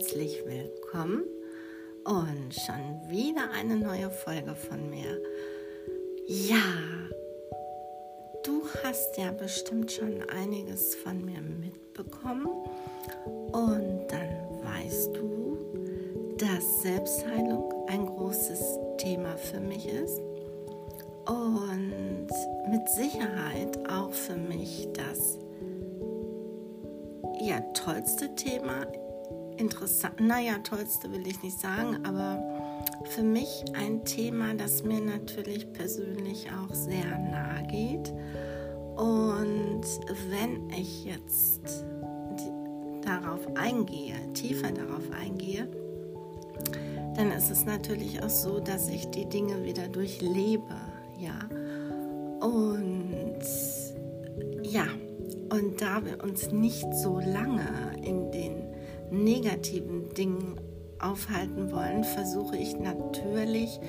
herzlich willkommen und schon wieder eine neue Folge von mir. Ja, du hast ja bestimmt schon einiges von mir mitbekommen und dann weißt du, dass Selbstheilung ein großes Thema für mich ist und mit Sicherheit auch für mich das ja, tollste Thema interessant, naja, tollste will ich nicht sagen, aber für mich ein Thema, das mir natürlich persönlich auch sehr nahe geht. Und wenn ich jetzt darauf eingehe, tiefer darauf eingehe, dann ist es natürlich auch so, dass ich die Dinge wieder durchlebe, ja. Und ja, und da wir uns nicht so lange in den negativen Dingen aufhalten wollen, versuche ich natürlich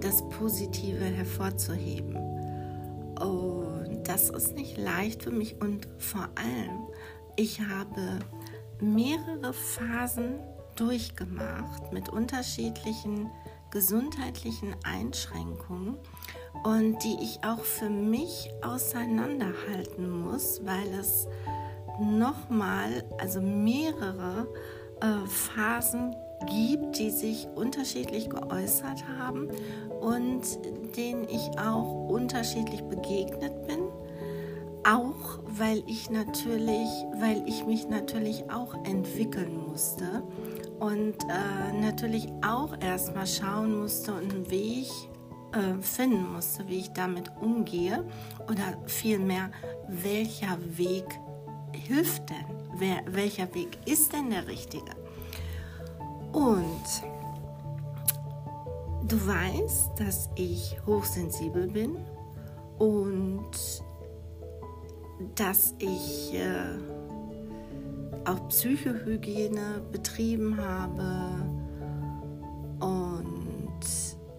das Positive hervorzuheben. Und das ist nicht leicht für mich und vor allem, ich habe mehrere Phasen durchgemacht mit unterschiedlichen gesundheitlichen Einschränkungen und die ich auch für mich auseinanderhalten muss, weil es nochmal, also mehrere äh, Phasen gibt, die sich unterschiedlich geäußert haben und denen ich auch unterschiedlich begegnet bin. Auch weil ich natürlich, weil ich mich natürlich auch entwickeln musste und äh, natürlich auch erstmal schauen musste und einen Weg äh, finden musste, wie ich damit umgehe oder vielmehr welcher Weg hilft denn? Wer, welcher Weg ist denn der richtige? Und du weißt, dass ich hochsensibel bin und dass ich äh, auch Psychohygiene betrieben habe. Und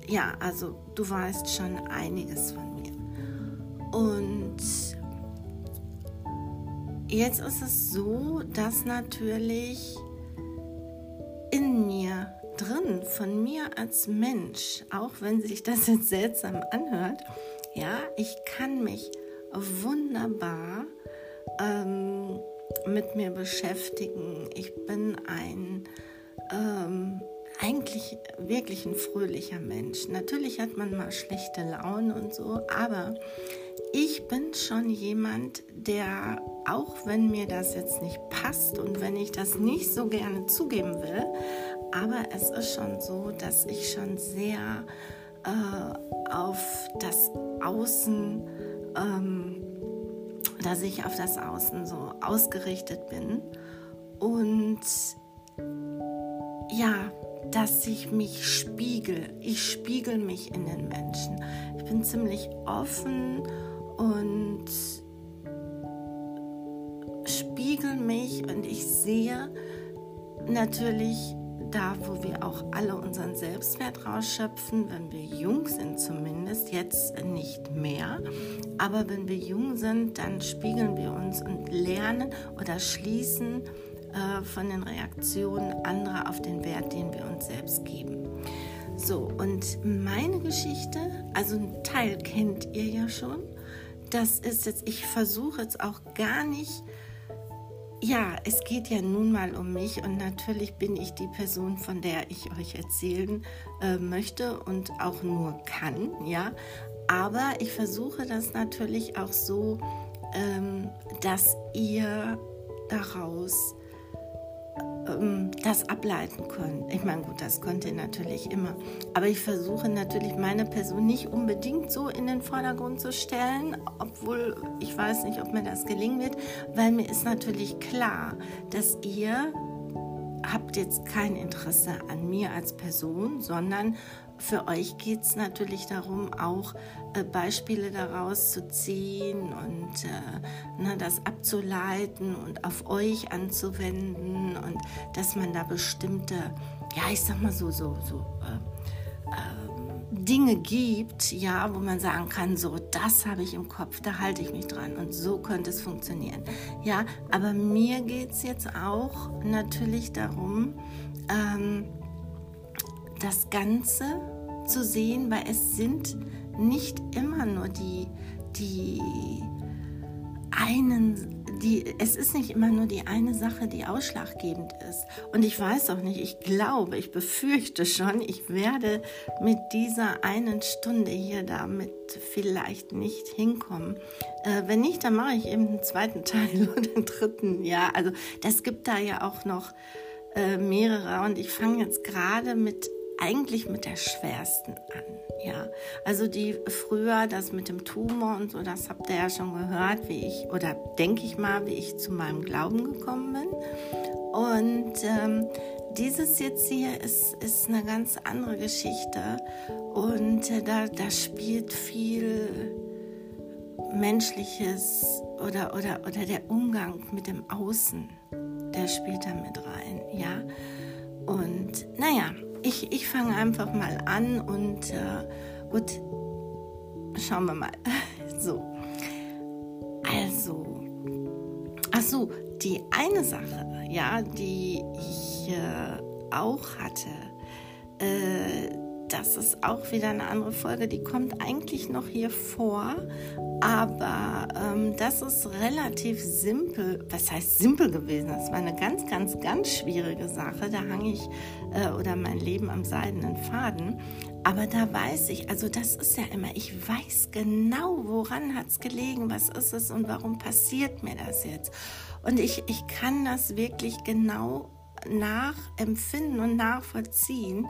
ja, also du weißt schon einiges von mir. Und Jetzt ist es so, dass natürlich in mir drin, von mir als Mensch, auch wenn sich das jetzt seltsam anhört, ja, ich kann mich wunderbar ähm, mit mir beschäftigen. Ich bin ein ähm, eigentlich wirklich ein fröhlicher Mensch. Natürlich hat man mal schlechte Laune und so, aber ich bin schon jemand, der, auch wenn mir das jetzt nicht passt und wenn ich das nicht so gerne zugeben will, aber es ist schon so, dass ich schon sehr äh, auf das Außen, ähm, dass ich auf das Außen so ausgerichtet bin und ja, dass ich mich spiegel. Ich spiegel mich in den Menschen. Ich bin ziemlich offen und spiegel mich und ich sehe natürlich da, wo wir auch alle unseren Selbstwert rausschöpfen, wenn wir jung sind zumindest, jetzt nicht mehr, aber wenn wir jung sind, dann spiegeln wir uns und lernen oder schließen äh, von den Reaktionen anderer auf den Wert, den wir uns selbst geben. So, und meine Geschichte, also ein Teil kennt ihr ja schon, das ist jetzt, ich versuche jetzt auch gar nicht, ja, es geht ja nun mal um mich und natürlich bin ich die Person, von der ich euch erzählen äh, möchte und auch nur kann, ja. Aber ich versuche das natürlich auch so, ähm, dass ihr daraus ähm, das ableiten können. Ich meine, gut, das könnt ihr natürlich immer. Aber ich versuche natürlich meine Person nicht unbedingt so in den Vordergrund zu stellen, obwohl ich weiß nicht, ob mir das gelingen wird, weil mir ist natürlich klar, dass ihr habt jetzt kein Interesse an mir als Person, sondern für euch geht es natürlich darum, auch äh, Beispiele daraus zu ziehen und äh, ne, das abzuleiten und auf euch anzuwenden und dass man da bestimmte, ja, ich sag mal so, so, so äh, ähm, Dinge gibt, ja, wo man sagen kann, so das habe ich im Kopf, da halte ich mich dran und so könnte es funktionieren. Ja, aber mir geht es jetzt auch natürlich darum, ähm, das Ganze zu sehen, weil es sind nicht immer nur die, die einen die, es ist nicht immer nur die eine Sache, die ausschlaggebend ist. Und ich weiß auch nicht, ich glaube, ich befürchte schon, ich werde mit dieser einen Stunde hier damit vielleicht nicht hinkommen. Äh, wenn nicht, dann mache ich eben einen zweiten Teil oder einen dritten. Ja, also das gibt da ja auch noch äh, mehrere. Und ich fange jetzt gerade mit eigentlich mit der schwersten an. Ja, also die früher das mit dem Tumor und so, das habt ihr ja schon gehört, wie ich oder denke ich mal, wie ich zu meinem Glauben gekommen bin. Und ähm, dieses jetzt hier ist, ist eine ganz andere Geschichte und äh, da, da spielt viel Menschliches oder, oder, oder der Umgang mit dem Außen, der spielt da mit rein, ja. Und naja, ich, ich fange einfach mal an und äh, gut, schauen wir mal. So, also, ach so, die eine Sache, ja, die ich äh, auch hatte, äh, das ist auch wieder eine andere Folge, die kommt eigentlich noch hier vor, aber ähm, das ist relativ simpel. Was heißt simpel gewesen? Das war eine ganz, ganz, ganz schwierige Sache. Da hang ich äh, oder mein Leben am seidenen Faden. Aber da weiß ich, also das ist ja immer, ich weiß genau, woran hat es gelegen, was ist es und warum passiert mir das jetzt. Und ich, ich kann das wirklich genau nachempfinden und nachvollziehen.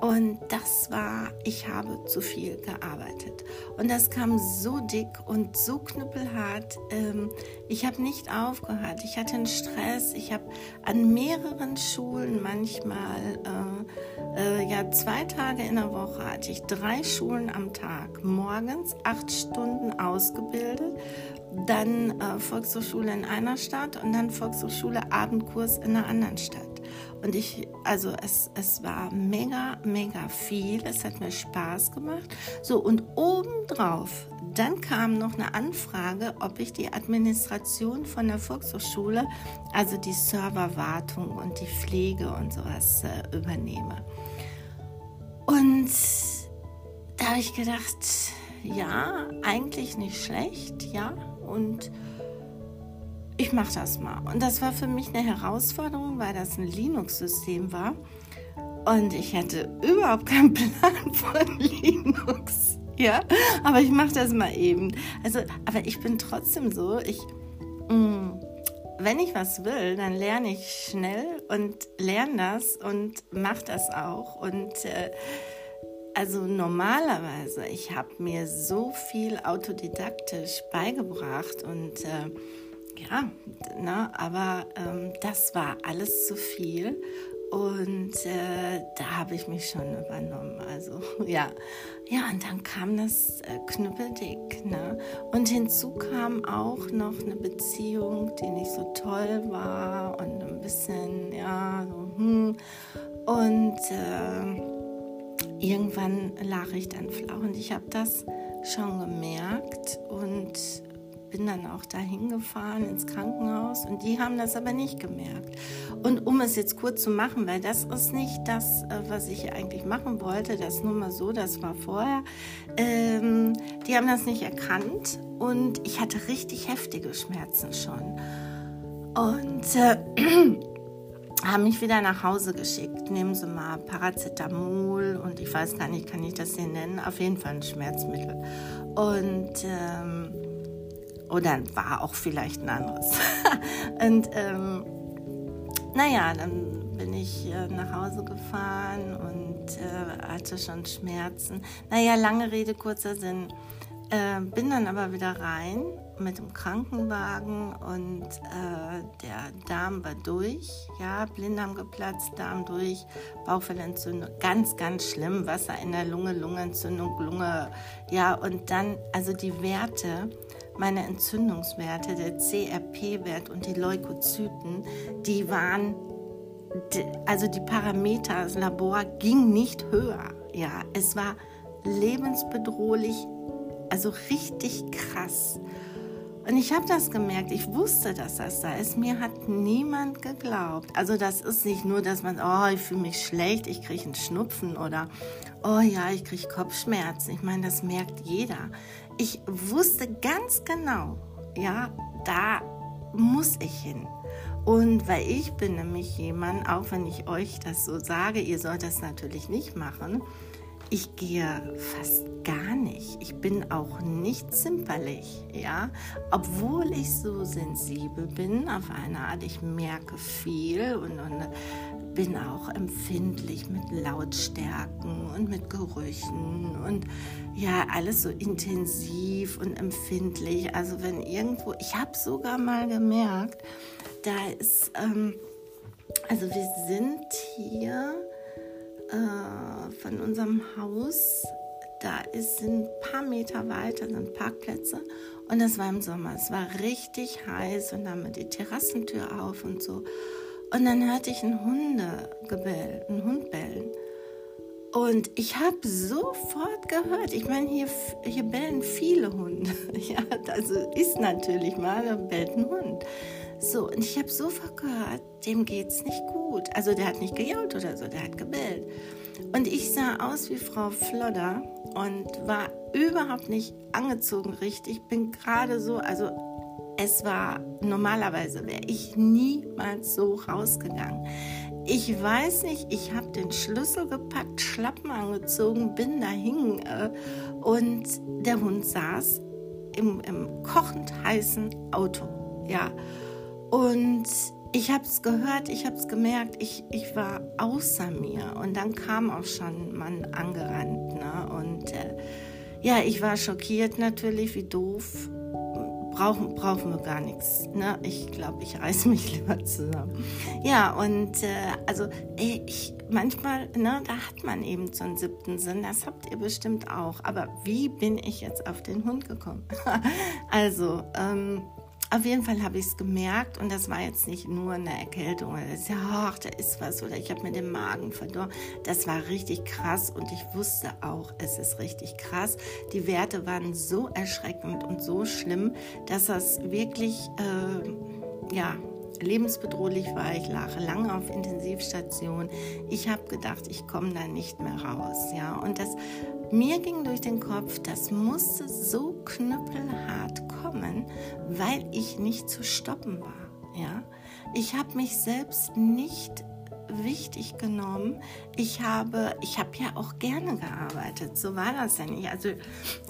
Und das war, ich habe zu viel gearbeitet. Und das kam so dick und so knüppelhart. Ähm, ich habe nicht aufgehört. Ich hatte einen Stress. Ich habe an mehreren Schulen manchmal, äh, äh, ja, zwei Tage in der Woche hatte ich drei Schulen am Tag. Morgens acht Stunden ausgebildet dann äh, Volkshochschule in einer Stadt und dann Volkshochschule Abendkurs in einer anderen Stadt. Und ich, also es, es war mega, mega viel. Es hat mir Spaß gemacht. So, und obendrauf, dann kam noch eine Anfrage, ob ich die Administration von der Volkshochschule, also die Serverwartung und die Pflege und sowas äh, übernehme. Und da habe ich gedacht, ja, eigentlich nicht schlecht, ja. Und ich mache das mal. Und das war für mich eine Herausforderung, weil das ein Linux-System war. Und ich hatte überhaupt keinen Plan von Linux. Ja, aber ich mache das mal eben. Also, aber ich bin trotzdem so, ich, mh, mm, wenn ich was will, dann lerne ich schnell und lerne das und mache das auch. Und äh, also normalerweise, ich habe mir so viel autodidaktisch beigebracht und äh, ja, ne, aber ähm, das war alles zu viel und äh, da habe ich mich schon übernommen. Also ja, ja und dann kam das äh, Knüppeldick. Ne? Und hinzu kam auch noch eine Beziehung, die nicht so toll war und ein bisschen, ja, so, hm. Und äh, irgendwann lag ich dann flach und ich habe das schon gemerkt und bin dann auch dahin gefahren ins Krankenhaus und die haben das aber nicht gemerkt. Und um es jetzt kurz zu machen, weil das ist nicht das, äh, was ich eigentlich machen wollte, das nur mal so, das war vorher. Ähm, die haben das nicht erkannt und ich hatte richtig heftige Schmerzen schon. Und äh, haben mich wieder nach Hause geschickt. Nehmen Sie mal Paracetamol und ich weiß gar nicht, kann ich das hier nennen? Auf jeden Fall ein Schmerzmittel. Und ähm, oder war auch vielleicht ein anderes. und ähm, naja, dann bin ich äh, nach Hause gefahren und äh, hatte schon Schmerzen. Naja, lange Rede, kurzer Sinn. Äh, bin dann aber wieder rein mit dem Krankenwagen und äh, der Darm war durch, ja, Blinddarm geplatzt, Darm durch, Bauchfellentzündung, ganz, ganz schlimm, Wasser in der Lunge, Lungenentzündung, Lunge, ja, und dann, also die Werte, meine Entzündungswerte, der CRP-Wert und die Leukozyten, die waren, also die Parameter, das Labor ging nicht höher. Ja, es war lebensbedrohlich also richtig krass. Und ich habe das gemerkt, ich wusste, dass das da ist. Mir hat niemand geglaubt. Also das ist nicht nur, dass man, oh, ich fühle mich schlecht, ich kriege einen Schnupfen oder, oh ja, ich kriege Kopfschmerzen. Ich meine, das merkt jeder. Ich wusste ganz genau, ja, da muss ich hin. Und weil ich bin nämlich jemand, auch wenn ich euch das so sage, ihr sollt das natürlich nicht machen, ich gehe fast gar nicht. Ich bin auch nicht zimperlich, ja, obwohl ich so sensibel bin auf eine Art. Ich merke viel und, und bin auch empfindlich mit Lautstärken und mit Gerüchen und ja, alles so intensiv und empfindlich. Also wenn irgendwo, ich habe sogar mal gemerkt, da ist, ähm, also wir sind hier äh, von unserem Haus, da ist ein paar Meter weiter sind Parkplätze und das war im Sommer. Es war richtig heiß und dann mit die Terrassentür auf und so. Und dann hörte ich ein Hundegebell, einen Hund bellen. Und ich habe sofort gehört, ich meine, hier, hier bellen viele Hunde. Ja, also ist natürlich mal, da bellt ein Hund. So, und ich habe sofort gehört, dem geht's nicht gut. Also der hat nicht gejault oder so, der hat gebellt. Und ich sah aus wie Frau Flodder und war überhaupt nicht angezogen richtig. Bin gerade so, also es war normalerweise wäre ich niemals so rausgegangen. Ich weiß nicht, ich habe den Schlüssel gepackt, Schlappen angezogen, bin dahin äh, und der Hund saß im, im kochend heißen Auto. Ja, und ich habe es gehört, ich habe es gemerkt, ich, ich war außer mir. Und dann kam auch schon Mann angerannt. Ne? Und äh, ja, ich war schockiert natürlich, wie doof. Brauchen, brauchen wir gar nichts. Ne? Ich glaube, ich reiße mich lieber zusammen. Ja, und äh, also ich, manchmal, ne, da hat man eben so einen siebten Sinn. Das habt ihr bestimmt auch. Aber wie bin ich jetzt auf den Hund gekommen? also, ähm, auf jeden Fall habe ich es gemerkt und das war jetzt nicht nur eine Erkältung das, ach, da ist was oder ich habe mir den Magen verdorben. Das war richtig krass und ich wusste auch, es ist richtig krass. Die Werte waren so erschreckend und so schlimm, dass das wirklich, äh, ja, lebensbedrohlich war. Ich lag lange auf Intensivstation. Ich habe gedacht, ich komme da nicht mehr raus. Ja, und das mir ging durch den Kopf, das musste so knüppelhart kommen, weil ich nicht zu stoppen war. Ja, ich habe mich selbst nicht wichtig genommen. Ich habe, ich habe ja auch gerne gearbeitet. So war das ja nicht. Also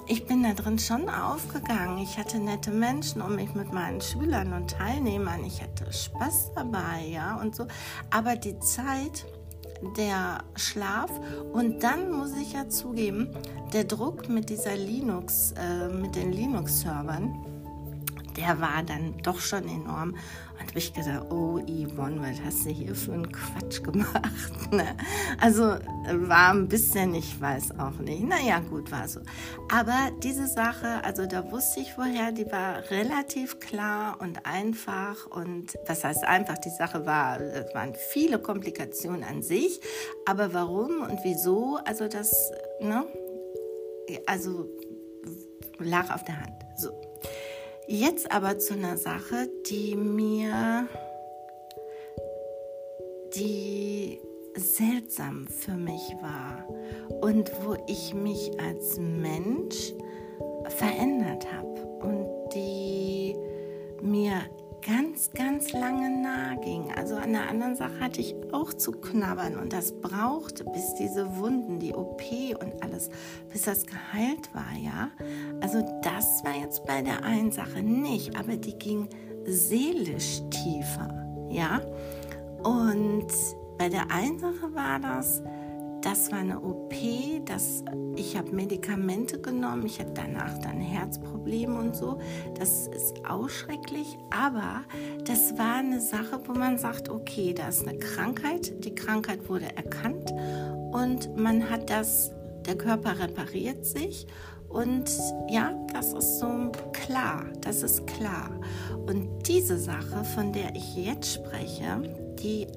ich bin da drin schon aufgegangen. Ich hatte nette Menschen um mich mit meinen Schülern und Teilnehmern. Ich hatte Spaß dabei, ja und so. Aber die Zeit der Schlaf und dann muss ich ja zugeben, der Druck mit dieser Linux, äh, mit den Linux-Servern, der war dann doch schon enorm. Und habe ich gedacht, oh Yvonne, was hast du hier für einen Quatsch gemacht? Ne? Also war ein bisschen, ich weiß auch nicht. Naja, gut, war so. Aber diese Sache, also da wusste ich vorher, die war relativ klar und einfach. Und was heißt einfach, die Sache war, es waren viele Komplikationen an sich. Aber warum und wieso, also das, ne? Also lag auf der Hand. So. Jetzt aber zu einer Sache, die mir, die seltsam für mich war und wo ich mich als Mensch verändert habe und die mir ganz, ganz lange nahe ging. Also an der anderen Sache hatte ich auch zu knabbern und das brauchte, bis diese Wunden, die OP und alles, bis das geheilt war, ja. Also das war jetzt bei der einen Sache nicht, aber die ging seelisch tiefer, ja. Und bei der einen Sache war das, das war eine OP, das, ich habe Medikamente genommen, ich hatte danach dann Herzprobleme und so. Das ist auch schrecklich, aber das war eine Sache, wo man sagt, okay, da ist eine Krankheit, die Krankheit wurde erkannt und man hat das, der Körper repariert sich und ja, das ist so klar, das ist klar. Und diese Sache, von der ich jetzt spreche, die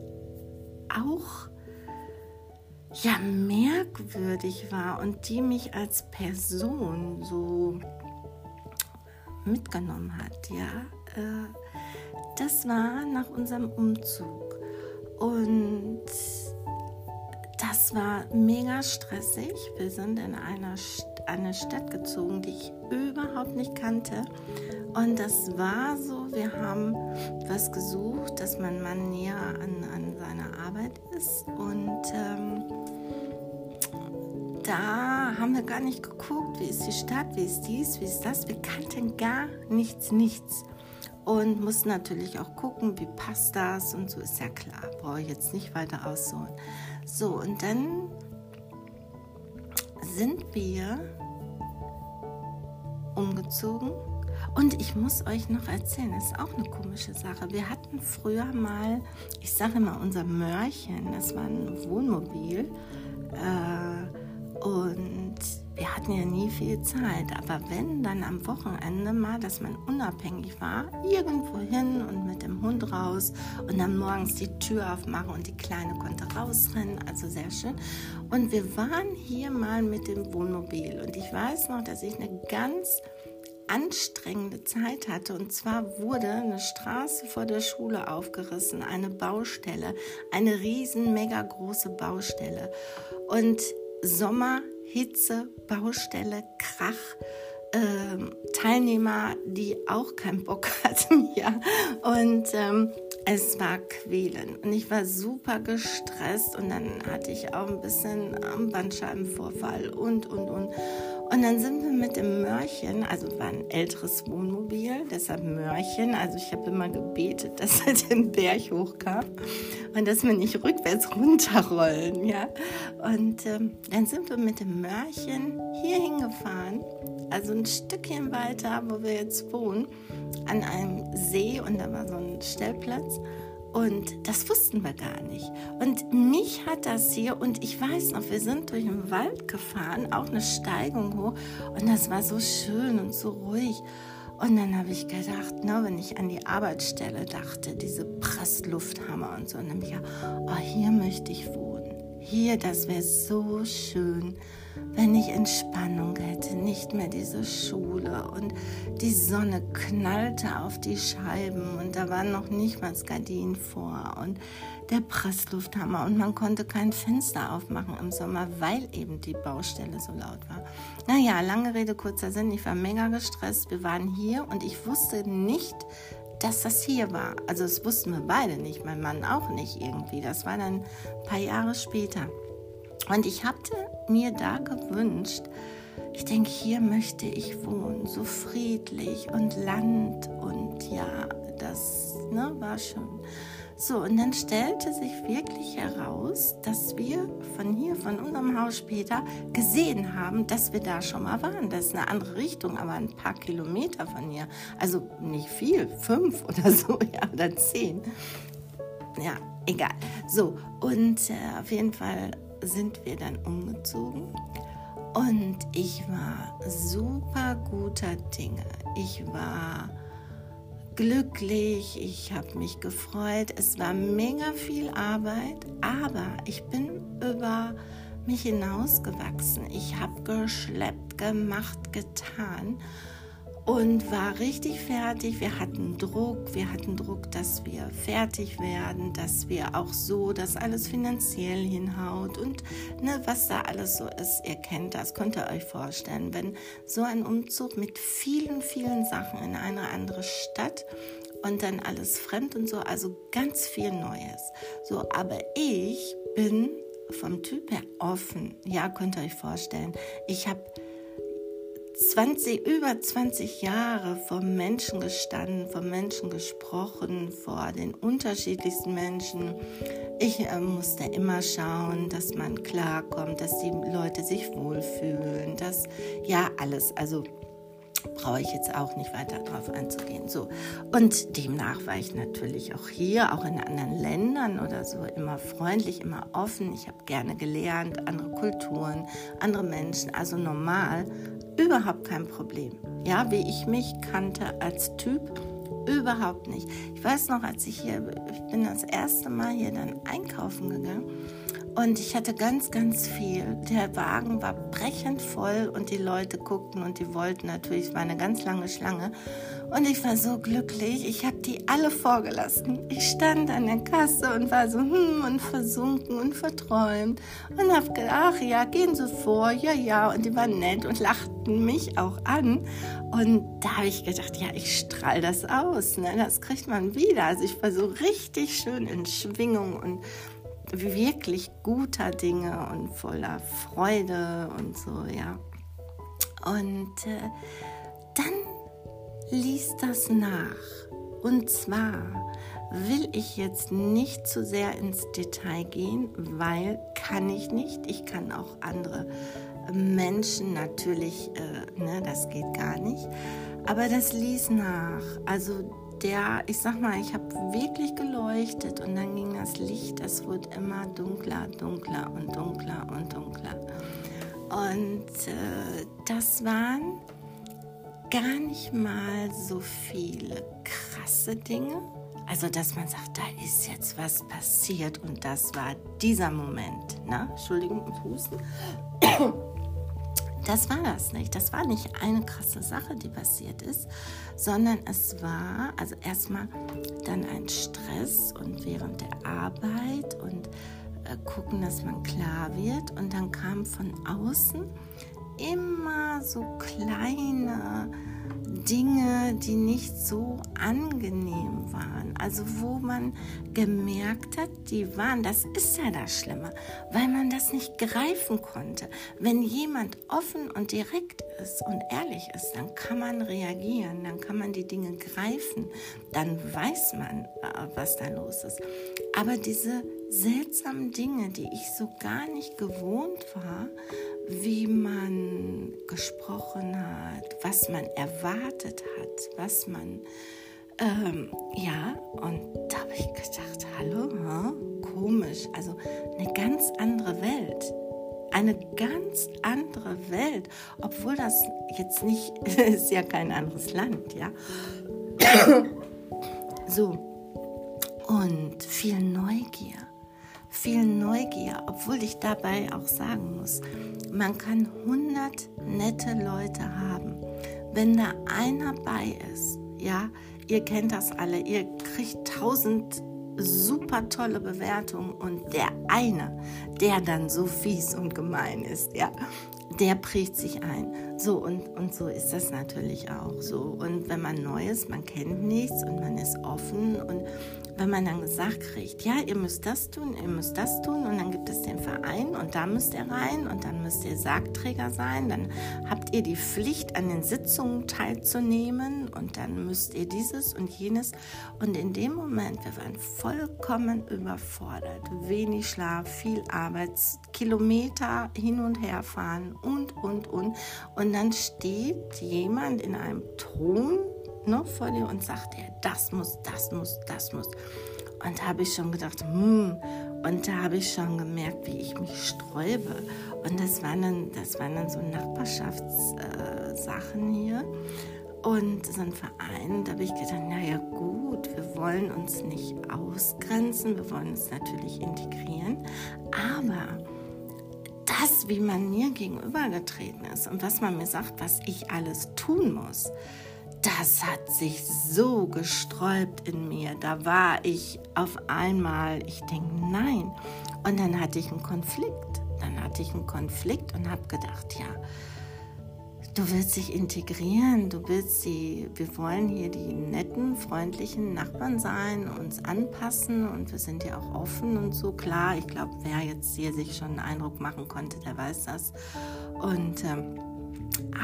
auch ja merkwürdig war und die mich als Person so mitgenommen hat, ja, äh, das war nach unserem Umzug. Und das war mega stressig. Wir sind in einer eine Stadt gezogen, die ich überhaupt nicht kannte. Und das war so, wir haben was gesucht, dass mein Mann näher an, an seiner Arbeit ist. Und ähm, da haben wir gar nicht geguckt, wie ist die Stadt, wie ist dies, wie ist das. Wir kannten gar nichts, nichts. Und mussten natürlich auch gucken, wie passt das und so ist ja klar. Brauche ich jetzt nicht weiter ausholen. So, und dann sind wir umgezogen. Und ich muss euch noch erzählen, das ist auch eine komische Sache. Wir hatten früher mal, ich sage immer unser Mörchen, das war ein Wohnmobil. Äh, und wir hatten ja nie viel Zeit, aber wenn dann am Wochenende mal, dass man unabhängig war, irgendwo hin und mit dem Hund raus und dann morgens die Tür aufmachen und die Kleine konnte rausrennen, also sehr schön. Und wir waren hier mal mit dem Wohnmobil und ich weiß noch, dass ich eine ganz anstrengende Zeit hatte. Und zwar wurde eine Straße vor der Schule aufgerissen, eine Baustelle, eine riesen, mega große Baustelle. Und Sommer Hitze, Baustelle, Krach, äh, Teilnehmer, die auch keinen Bock hatten, ja. Und ähm, es war quälend und ich war super gestresst und dann hatte ich auch ein bisschen Bandscheibenvorfall und, und, und. Und dann sind wir mit dem Mörchen, also war ein älteres Wohnmobil, deshalb Mörchen. Also ich habe immer gebetet, dass er den Berg hochkam und dass wir nicht rückwärts runterrollen, ja. Und ähm, dann sind wir mit dem Mörchen hier hingefahren, also ein Stückchen weiter, wo wir jetzt wohnen, an einem See und da war so ein Stellplatz. Und das wussten wir gar nicht. Und mich hat das hier, und ich weiß noch, wir sind durch den Wald gefahren, auch eine Steigung hoch, und das war so schön und so ruhig. Und dann habe ich gedacht, na, wenn ich an die Arbeitsstelle dachte, diese Presslufthammer und so, und dann habe ich gedacht, oh, hier möchte ich wohnen. Hier, das wäre so schön wenn ich Entspannung hätte, nicht mehr diese Schule. Und die Sonne knallte auf die Scheiben und da waren noch nicht mal Gardinen vor und der Presslufthammer. Und man konnte kein Fenster aufmachen im Sommer, weil eben die Baustelle so laut war. Naja, lange Rede, kurzer Sinn, ich war mega gestresst, wir waren hier und ich wusste nicht, dass das hier war. Also das wussten wir beide nicht, mein Mann auch nicht irgendwie. Das war dann ein paar Jahre später. Und ich hatte mir da gewünscht, ich denke, hier möchte ich wohnen, so friedlich und Land und ja, das ne, war schön. So, und dann stellte sich wirklich heraus, dass wir von hier, von unserem Haus später, gesehen haben, dass wir da schon mal waren. Das ist eine andere Richtung, aber ein paar Kilometer von hier. Also nicht viel, fünf oder so, ja, oder zehn. Ja, egal. So, und äh, auf jeden Fall sind wir dann umgezogen und ich war super guter Dinge. Ich war glücklich, ich habe mich gefreut. Es war mega viel Arbeit, aber ich bin über mich hinausgewachsen. Ich habe geschleppt, gemacht, getan und war richtig fertig. Wir hatten Druck, wir hatten Druck, dass wir fertig werden, dass wir auch so, dass alles finanziell hinhaut und ne, was da alles so ist. Ihr kennt das, könnt ihr euch vorstellen, wenn so ein Umzug mit vielen, vielen Sachen in eine andere Stadt und dann alles fremd und so, also ganz viel Neues. So, aber ich bin vom Typ her offen. Ja, könnt ihr euch vorstellen. Ich habe 20, über 20 Jahre vor Menschen gestanden, vor Menschen gesprochen, vor den unterschiedlichsten Menschen. Ich äh, musste immer schauen, dass man klarkommt, dass die Leute sich wohlfühlen, dass ja alles, also brauche ich jetzt auch nicht weiter darauf einzugehen. So. Und demnach war ich natürlich auch hier, auch in anderen Ländern oder so, immer freundlich, immer offen. Ich habe gerne gelernt, andere Kulturen, andere Menschen, also normal überhaupt kein Problem. Ja, wie ich mich kannte als Typ, überhaupt nicht. Ich weiß noch, als ich hier, ich bin das erste Mal hier dann einkaufen gegangen Und ich hatte ganz, ganz viel. Der Wagen war brechend voll und die Leute guckten und die wollten natürlich, es war eine ganz lange Schlange. Und ich war so glücklich, ich habe die alle vorgelassen. Ich stand an der Kasse und war so hm und versunken und verträumt und habe gedacht, ach ja, gehen Sie vor, ja, ja. Und die waren nett und lachten mich auch an. Und da habe ich gedacht, ja, ich strahle das aus, ne? das kriegt man wieder. Also ich war so richtig schön in Schwingung und wirklich guter Dinge und voller Freude und so, ja. Und äh, dann ließ das nach. Und zwar will ich jetzt nicht zu sehr ins Detail gehen, weil kann ich nicht. Ich kann auch andere Menschen natürlich, äh, ne, das geht gar nicht. Aber das ließ nach. Also der, ich sag mal, ich habe wirklich geleuchtet und dann ging das Licht, es wurde immer dunkler, dunkler und dunkler und dunkler. Und äh, das waren gar nicht mal so viele krasse Dinge. Also, dass man sagt, da ist jetzt was passiert und das war dieser Moment. Ne? Entschuldigung, Husten. Das war das nicht. Das war nicht eine krasse Sache, die passiert ist, sondern es war also erstmal dann ein Stress und während der Arbeit und äh, gucken, dass man klar wird. Und dann kam von außen immer so kleine Dinge, die nicht so angenehm waren. Also wo man gemerkt hat, die waren, das ist ja das Schlimme, weil man das nicht greifen konnte. Wenn jemand offen und direkt ist und ehrlich ist, dann kann man reagieren, dann kann man die Dinge greifen, dann weiß man, äh, was da los ist. Aber diese seltsamen Dinge, die ich so gar nicht gewohnt war, wie man gesprochen hat, was man erwartet hat, was man, ähm, ja, und da habe ich gedacht, hallo, hm? komisch, also eine ganz andere Welt. Eine ganz andere Welt, obwohl das jetzt nicht, ist ja kein anderes Land, ja. So, und viel Neugier viel Neugier, obwohl ich dabei auch sagen muss, man kann hundert nette Leute haben. Wenn da einer bei ist, ja, ihr kennt das alle, ihr kriegt tausend super tolle Bewertungen und der eine, der dann so fies und gemein ist, ja, der prägt sich ein. So und, und so ist das natürlich auch so. Und wenn man neu ist, man kennt nichts und man ist offen und wenn man dann gesagt kriegt, ja, ihr müsst das tun, ihr müsst das tun und dann gibt es den Verein und da müsst ihr rein und dann müsst ihr Sargträger sein, dann habt ihr die Pflicht, an den Sitzungen teilzunehmen und dann müsst ihr dieses und jenes. Und in dem Moment, wir waren vollkommen überfordert, wenig Schlaf, viel Arbeit, Kilometer hin und her fahren und, und, und. Und dann steht jemand in einem Ton, ne, vor dir und sagt dir, das muss, das muss, das muss. Und da habe ich schon gedacht, hm, und da habe ich schon gemerkt, wie ich mich sträube. Und das waren dann, das waren dann so Nachbarschaftssachen äh, hier und so ein Verein. Da habe ich gedacht, naja gut, wir wollen uns nicht ausgrenzen, wir wollen uns natürlich integrieren, aber das, wie man mir gegenübergetreten ist und was man mir sagt, was ich alles tun muss, das hat sich so gesträubt in mir. Da war ich auf einmal, ich denke, nein. Und dann hatte ich einen Konflikt. Dann hatte ich einen Konflikt und habe gedacht, ja, du willst dich integrieren, du willst sie, wir wollen hier die netten, freundlichen Nachbarn sein, uns anpassen und wir sind ja auch offen und so. Klar, ich glaube, wer jetzt hier sich schon einen Eindruck machen konnte, der weiß das. Und ähm,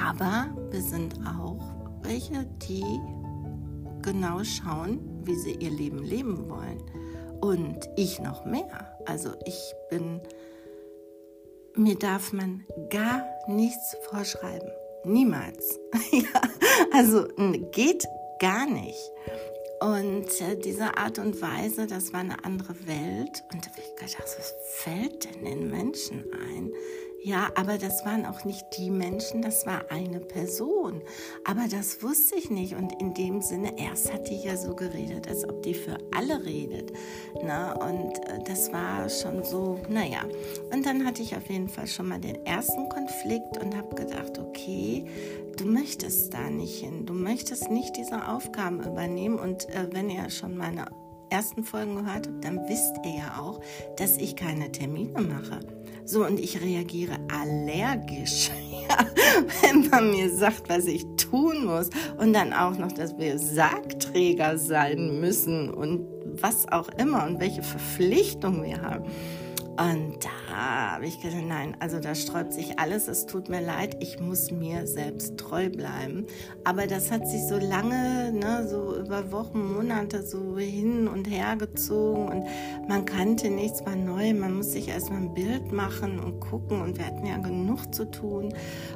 aber wir sind auch welche, die genau schauen, wie sie ihr Leben leben wollen. Und ich noch mehr. Also ich bin, mir darf man gar nichts vorschreiben. Niemals. ja, also geht gar nicht. Und äh, diese Art und Weise, das war eine andere Welt. Und da habe ich gedacht, was fällt denn den Menschen ein? Ja, aber das waren auch nicht die Menschen, das war eine Person. Aber das wusste ich nicht. Und in dem Sinne, erst hat die ja so geredet, als ob die für alle redet. Na, und äh, das war schon so, naja. Und dann hatte ich auf jeden Fall schon mal den ersten Konflikt und habe gedacht, okay, du möchtest da nicht hin. Du möchtest nicht diese Aufgaben übernehmen. Und äh, wenn ihr schon meine ersten Folgen gehört habt, dann wisst ihr ja auch, dass ich keine Termine mache. So, und ich reagiere allergisch, ja, wenn man mir sagt, was ich tun muss. Und dann auch noch, dass wir Sargträger sein müssen und was auch immer und welche Verpflichtungen wir haben. Und da habe ich gesagt, nein, also da sträubt sich alles, es tut mir leid, ich muss mir selbst treu bleiben. Aber das hat sich so lange, ne, so über Wochen, Monate so hin und her gezogen und man kannte nichts, war neu, man muss sich erstmal ein Bild machen und gucken und wir hatten ja genug zu tun.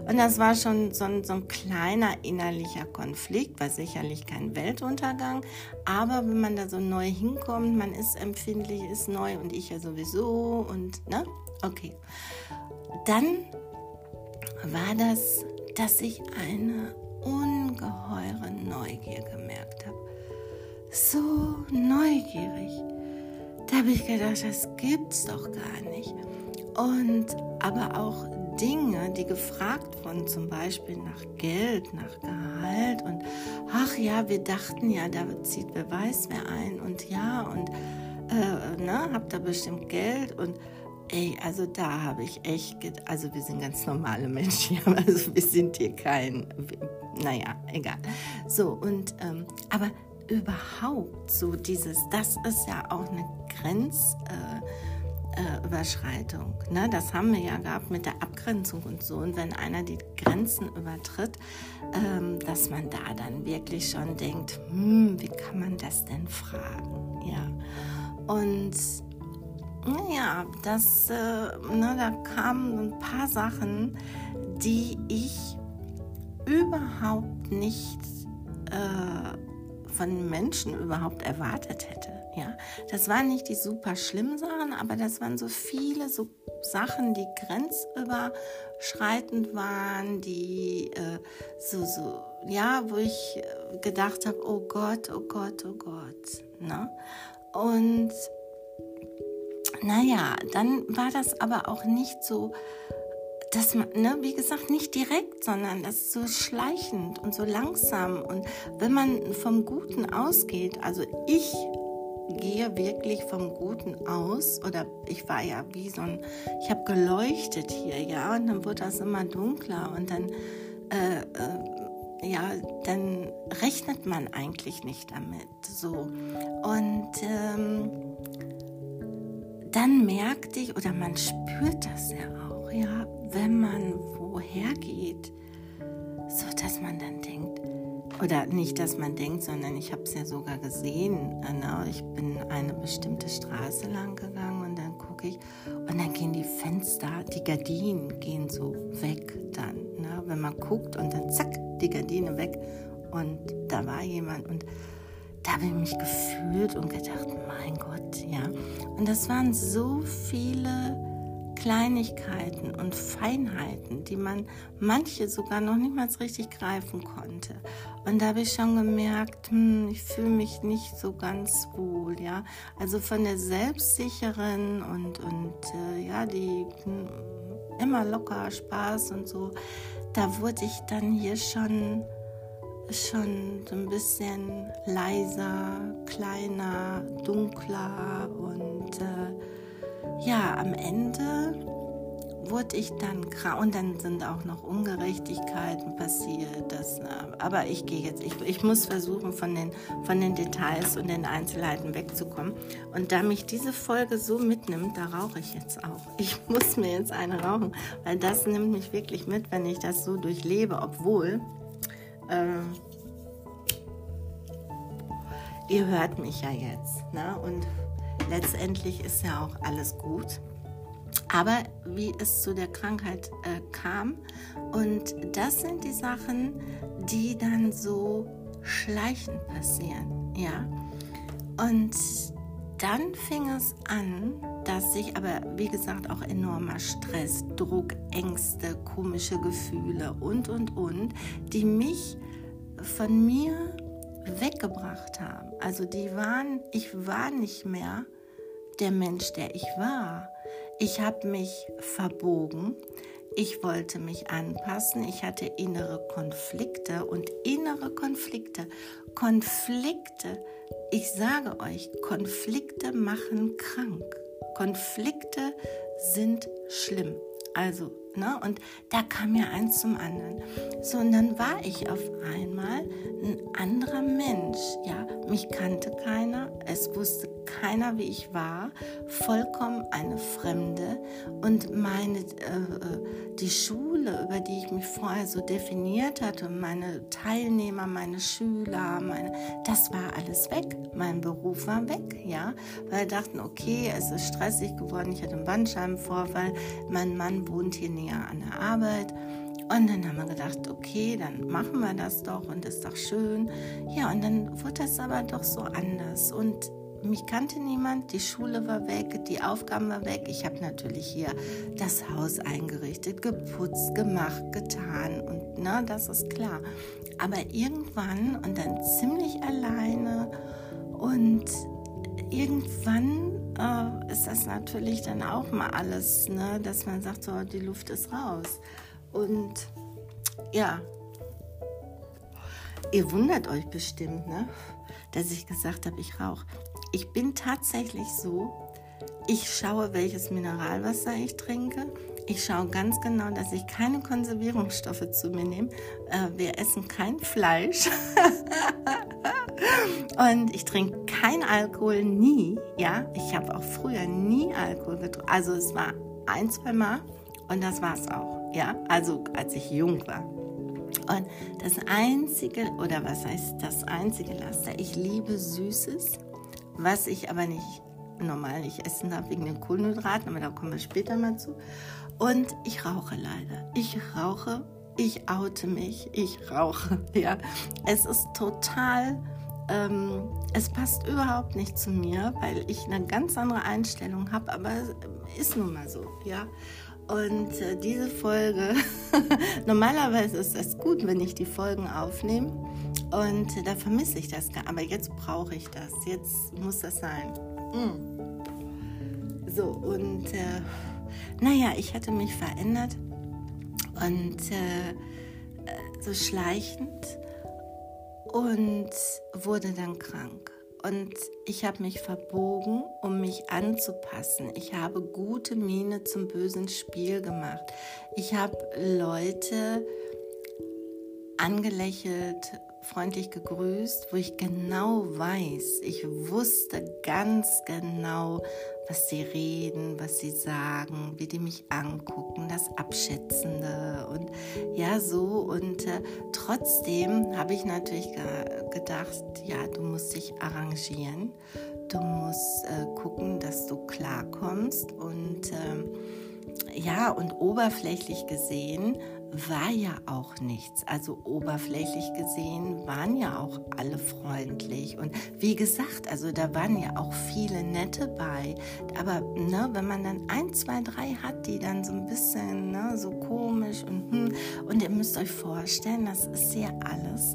Und das war schon so ein, so ein kleiner innerlicher Konflikt, war sicherlich kein Weltuntergang, aber wenn man da so neu hinkommt, man ist empfindlich, ist neu und ich ja sowieso und, ne? Okay. Dann war das, dass ich eine ungeheure Neugier gemerkt habe. So neugierig. Da habe ich gedacht, das gibt's doch gar nicht. Und aber auch Dinge, die gefragt wurden, zum Beispiel nach Geld, nach Gehalt und ach ja, wir dachten ja, da zieht wer weiß wer ein und ja und äh, ne, habt da bestimmt Geld und ey, also da habe ich echt, also wir sind ganz normale Menschen, also wir sind hier kein, naja, egal. So und, ähm, aber überhaupt so dieses, das ist ja auch eine Grenz. Äh, äh, Überschreitung. Ne? Das haben wir ja gehabt mit der Abgrenzung und so. Und wenn einer die Grenzen übertritt, ähm, dass man da dann wirklich schon denkt, hm, wie kann man das denn fragen? Ja. Und naja, das, äh, ne, da kamen ein paar Sachen, die ich überhaupt nicht äh, von Menschen überhaupt erwartet hätte. Ja, das waren nicht die super schlimmen Sachen, aber das waren so viele so Sachen, die grenzüberschreitend waren, die äh, so so ja, wo ich gedacht habe, oh Gott, oh Gott, oh Gott, ne? Und naja, dann war das aber auch nicht so, dass man, ne, wie gesagt, nicht direkt, sondern das ist so schleichend und so langsam. Und wenn man vom Guten ausgeht, also ich gehe wirklich vom Guten aus, oder ich war ja wie so ein, ich habe geleuchtet hier, ja, und dann wurde das immer dunkler. Und dann, äh, äh, ja, dann rechnet man eigentlich nicht damit, so. Und ähm, dann merkte ich, oder man spürt das ja auch, ja, wenn man woher geht, so dass man dann denkt, oder nicht, dass man denkt, sondern ich habe es ja sogar gesehen. Genau, ich bin eine bestimmte Straße lang gegangen und dann gucke ich und dann gehen die Fenster, die Gardinen gehen so weg dann. Ne? Wenn man guckt und dann zack, die Gardine weg und da war jemand und da habe ich mich gefühlt und gedacht, mein Gott, ja. Und das waren so viele Kleinigkeiten und Feinheiten, die man manche sogar noch niemals richtig greifen konnte. Und da habe ich schon gemerkt, hm, ich fühle mich nicht so ganz wohl, ja. Also von der selbstsicheren und, und äh, ja, die hm, immer locker Spaß und so, da wurde ich dann hier schon schon so ein bisschen leiser, kleiner, dunkler und äh, ja, am Ende wurde ich dann krank und dann sind auch noch Ungerechtigkeiten passiert. Das, äh, aber ich gehe jetzt, ich, ich muss versuchen, von den, von den Details und den Einzelheiten wegzukommen. Und da mich diese Folge so mitnimmt, da rauche ich jetzt auch. Ich muss mir jetzt eine rauchen, weil das nimmt mich wirklich mit, wenn ich das so durchlebe, obwohl ähm, ihr hört mich ja jetzt. Ne? Und letztendlich ist ja auch alles gut. Aber wie es zu der Krankheit äh, kam, und das sind die Sachen, die dann so schleichend passieren, ja. Und dann fing es an, dass ich aber, wie gesagt, auch enormer Stress, Druck, Ängste, komische Gefühle und, und, und, die mich von mir weggebracht haben. Also die waren, ich war nicht mehr der Mensch, der ich war. Ich habe mich verbogen. Ich wollte mich anpassen. Ich hatte innere Konflikte und innere Konflikte. Konflikte, ich sage euch, Konflikte machen krank. Konflikte sind schlimm. Also, ne? Und da kam ja eins zum anderen. So, und dann war ich auf einmal ein anderer Mensch. Ja, mich kannte keiner, es wusste keiner, wie ich war, vollkommen eine Fremde. Und meine, äh, äh die Schule, über die ich mich vorher so definiert hatte, meine Teilnehmer, meine Schüler, meine, das war alles weg. Mein Beruf war weg, ja, weil wir dachten, okay, es ist stressig geworden, ich hatte einen Bandscheibenvorfall, mein Mann wohnt hier näher an der Arbeit. Und dann haben wir gedacht, okay, dann machen wir das doch und ist doch schön. Ja, und dann wurde das aber doch so anders. Und mich kannte niemand, die Schule war weg, die Aufgaben war weg. Ich habe natürlich hier das Haus eingerichtet, geputzt, gemacht, getan und na, das ist klar. Aber irgendwann und dann ziemlich alleine und irgendwann äh, ist das natürlich dann auch mal alles, ne, dass man sagt, so die Luft ist raus. Und ja, ihr wundert euch bestimmt, ne? dass ich gesagt habe, ich rauche. Ich bin tatsächlich so, ich schaue, welches Mineralwasser ich trinke. Ich schaue ganz genau, dass ich keine Konservierungsstoffe zu mir nehme. Äh, wir essen kein Fleisch. Und ich trinke kein Alkohol, nie. Ja, ich habe auch früher nie Alkohol getrunken. Also es war ein, zwei Mal und das war es auch. Ja, also als ich jung war. Und das einzige, oder was heißt das einzige Laster, ich liebe Süßes, was ich aber nicht normal nicht essen darf wegen den Kohlenhydraten, aber da kommen wir später mal zu. Und ich rauche leider. Ich rauche, ich oute mich, ich rauche. Ja, es ist total, ähm, es passt überhaupt nicht zu mir, weil ich eine ganz andere Einstellung habe, aber ist nun mal so, ja. Und äh, diese Folge, normalerweise ist es gut, wenn ich die Folgen aufnehme. Und da vermisse ich das gar Aber jetzt brauche ich das. Jetzt muss das sein. Mm. So, und äh, naja, ich hatte mich verändert. Und äh, so schleichend. Und wurde dann krank und ich habe mich verbogen, um mich anzupassen. Ich habe gute Miene zum bösen Spiel gemacht. Ich habe Leute angelächelt, freundlich gegrüßt, wo ich genau weiß, ich wusste ganz genau, was sie reden, was sie sagen, wie die mich angucken, das Abschätzende und ja so. Und äh, trotzdem habe ich natürlich ge gedacht, ja, du musst dich arrangieren, du musst äh, gucken, dass du klarkommst und äh, ja, und oberflächlich gesehen war ja auch nichts. Also oberflächlich gesehen waren ja auch alle freundlich. Und wie gesagt, also da waren ja auch viele nette bei. Aber ne, wenn man dann ein, zwei, drei hat, die dann so ein bisschen ne, so komisch und hm, und ihr müsst euch vorstellen, das ist ja alles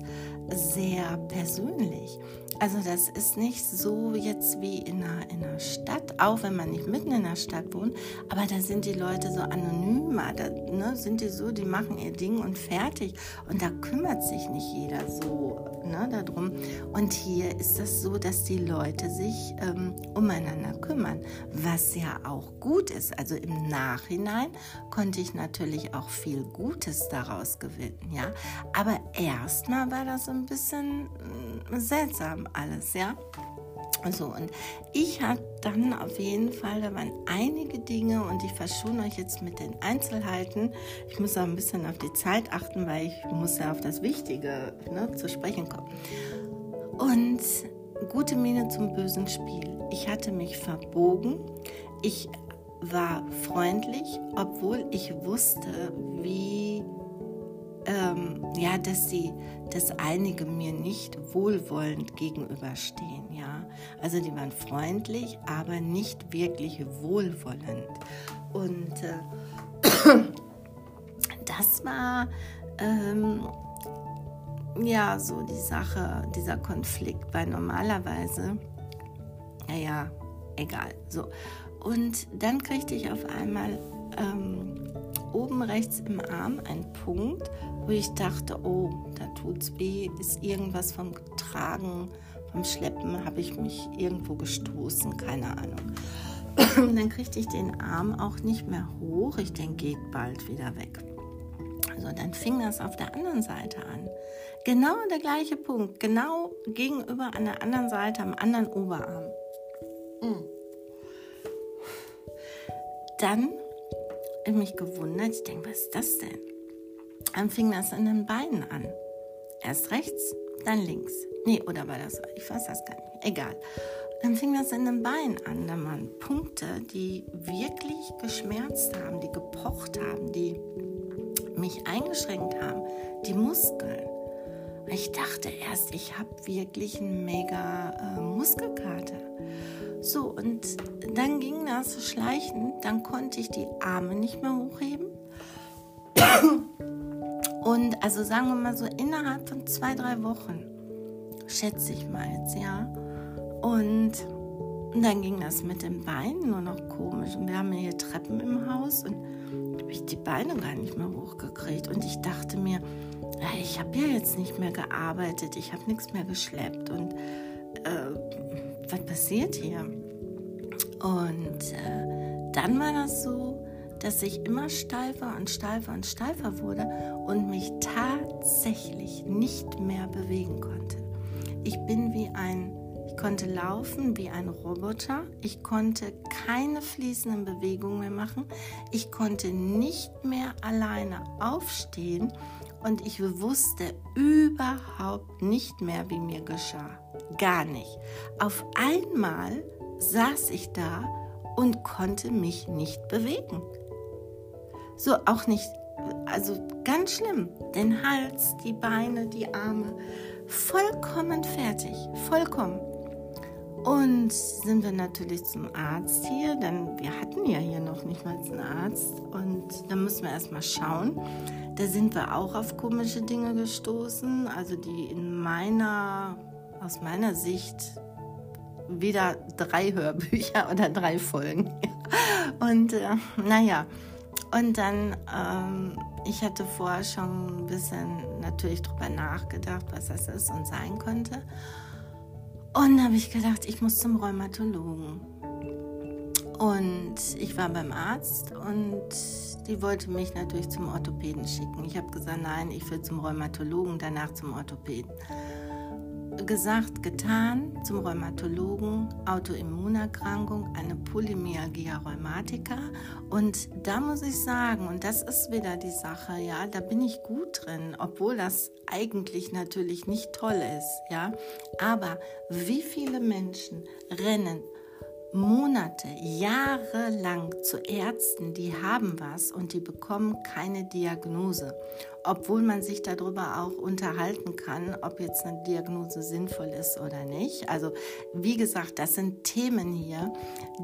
sehr persönlich. Also das ist nicht so jetzt wie in einer, in einer Stadt, auch wenn man nicht mitten in der Stadt wohnt, aber da sind die Leute so anonymer, da ne, sind die so, die machen ihr Ding und fertig und da kümmert sich nicht jeder so ne, darum. Und hier ist das so, dass die Leute sich ähm, umeinander kümmern, was ja auch gut ist. Also im Nachhinein konnte ich natürlich auch viel Gutes daraus gewinnen, ja. Aber erstmal war das so ein bisschen äh, seltsam alles, ja. So, und ich habe dann auf jeden Fall, da waren einige Dinge und ich verschone euch jetzt mit den Einzelheiten. Ich muss auch ein bisschen auf die Zeit achten, weil ich muss ja auf das Wichtige ne, zu sprechen kommen. Und gute Miene zum bösen Spiel. Ich hatte mich verbogen. Ich war freundlich, obwohl ich wusste, wie ähm, ja, dass sie, dass einige mir nicht wohlwollend gegenüberstehen, ja. Also die waren freundlich, aber nicht wirklich wohlwollend. Und äh, das war ähm, ja so die Sache, dieser Konflikt, weil normalerweise, naja, egal, so. Und dann kriegte ich auf einmal ähm, oben rechts im Arm einen Punkt, wo ich dachte, oh, da tut's weh, ist irgendwas vom Tragen, vom Schleppen, habe ich mich irgendwo gestoßen, keine Ahnung. dann kriegte ich den Arm auch nicht mehr hoch. Ich denke, geht bald wieder weg. Also dann fing das auf der anderen Seite an. Genau der gleiche Punkt, genau gegenüber an der anderen Seite, am anderen Oberarm. Mhm. Dann habe ich mich gewundert, ich denke, was ist das denn? Dann fing das in den Beinen an. Erst rechts, dann links. Nee, oder war das, ich weiß das gar nicht, egal. Dann fing das in den Beinen an. Da waren Punkte, die wirklich geschmerzt haben, die gepocht haben, die mich eingeschränkt haben, die Muskeln. Ich dachte erst, ich habe wirklich einen mega äh, Muskelkater. So, und dann ging das schleichend, dann konnte ich die Arme nicht mehr hochheben. Und also sagen wir mal so innerhalb von zwei, drei Wochen, schätze ich mal jetzt, ja. Und dann ging das mit den Beinen nur noch komisch. Und wir haben hier Treppen im Haus und habe ich die Beine gar nicht mehr hochgekriegt. Und ich dachte mir, ich habe ja jetzt nicht mehr gearbeitet, ich habe nichts mehr geschleppt. Und äh, was passiert hier? Und äh, dann war das so, dass ich immer steifer und steifer und steifer wurde und mich tatsächlich nicht mehr bewegen konnte. Ich bin wie ein ich konnte laufen wie ein Roboter. Ich konnte keine fließenden Bewegungen mehr machen. Ich konnte nicht mehr alleine aufstehen und ich wusste überhaupt nicht mehr, wie mir geschah. Gar nicht. Auf einmal saß ich da und konnte mich nicht bewegen. So auch nicht, also ganz schlimm. Den Hals, die Beine, die Arme, vollkommen fertig, vollkommen. Und sind wir natürlich zum Arzt hier, denn wir hatten ja hier noch nicht mal einen Arzt. Und da müssen wir erstmal schauen. Da sind wir auch auf komische Dinge gestoßen, also die in meiner, aus meiner Sicht wieder drei Hörbücher oder drei Folgen. Und äh, naja, und dann, ähm, ich hatte vorher schon ein bisschen natürlich drüber nachgedacht, was das ist und sein könnte. Und habe ich gedacht, ich muss zum Rheumatologen. Und ich war beim Arzt und die wollte mich natürlich zum Orthopäden schicken. Ich habe gesagt, nein, ich will zum Rheumatologen, danach zum Orthopäden gesagt, getan, zum Rheumatologen, Autoimmunerkrankung, eine Polymyalgia rheumatica. Und da muss ich sagen, und das ist wieder die Sache, ja, da bin ich gut drin, obwohl das eigentlich natürlich nicht toll ist, ja. Aber wie viele Menschen rennen Monate, Jahre lang zu Ärzten, die haben was und die bekommen keine Diagnose, obwohl man sich darüber auch unterhalten kann, ob jetzt eine Diagnose sinnvoll ist oder nicht. Also wie gesagt, das sind Themen hier,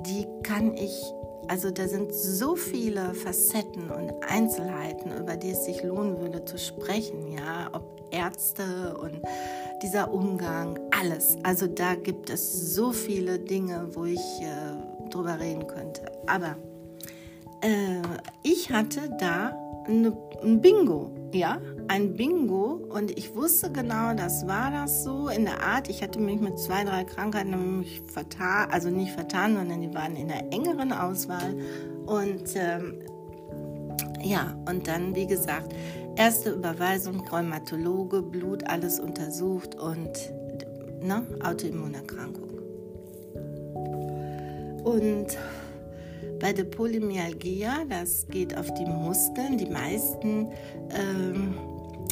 die kann ich also da sind so viele Facetten und Einzelheiten, über die es sich lohnen würde zu sprechen, ja, ob Ärzte und dieser Umgang, alles. Also da gibt es so viele Dinge, wo ich äh, drüber reden könnte. Aber äh, ich hatte da eine, ein Bingo, ja, ein Bingo und ich wusste genau, das war das so in der Art. Ich hatte mich mit zwei, drei Krankheiten mich vertan, also nicht vertan, sondern die waren in der engeren Auswahl und ähm, ja, und dann, wie gesagt, erste Überweisung, Rheumatologe, Blut, alles untersucht und ne, Autoimmunerkrankung. Und bei der Polymyalgia, das geht auf die Muskeln, die meisten, ähm,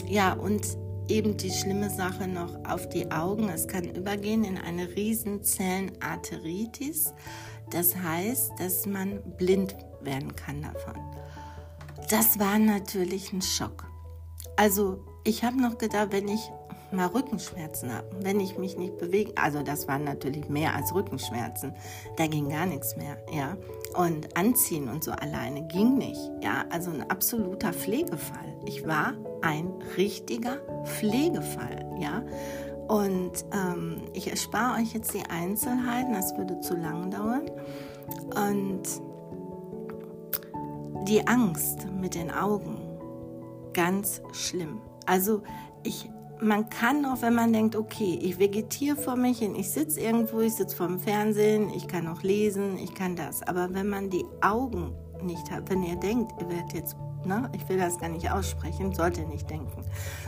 ja, und eben die schlimme Sache noch auf die Augen. Es kann übergehen in eine Riesenzellenarteritis. Das heißt, dass man blind werden kann davon. Das war natürlich ein Schock. Also ich habe noch gedacht, wenn ich mal Rückenschmerzen habe, wenn ich mich nicht bewege, also das waren natürlich mehr als Rückenschmerzen, da ging gar nichts mehr, ja. Und anziehen und so alleine ging nicht, ja. Also ein absoluter Pflegefall. Ich war ein richtiger Pflegefall, ja. Und ähm, ich erspare euch jetzt die Einzelheiten, das würde zu lang dauern. Und die Angst mit den Augen, ganz schlimm. Also ich, man kann auch, wenn man denkt, okay, ich vegetiere vor mich hin, ich sitze irgendwo, ich sitze vor dem Fernsehen, ich kann auch lesen, ich kann das. Aber wenn man die Augen nicht hat, wenn ihr denkt, ihr werdet jetzt, ne, ich will das gar nicht aussprechen, sollte nicht denken.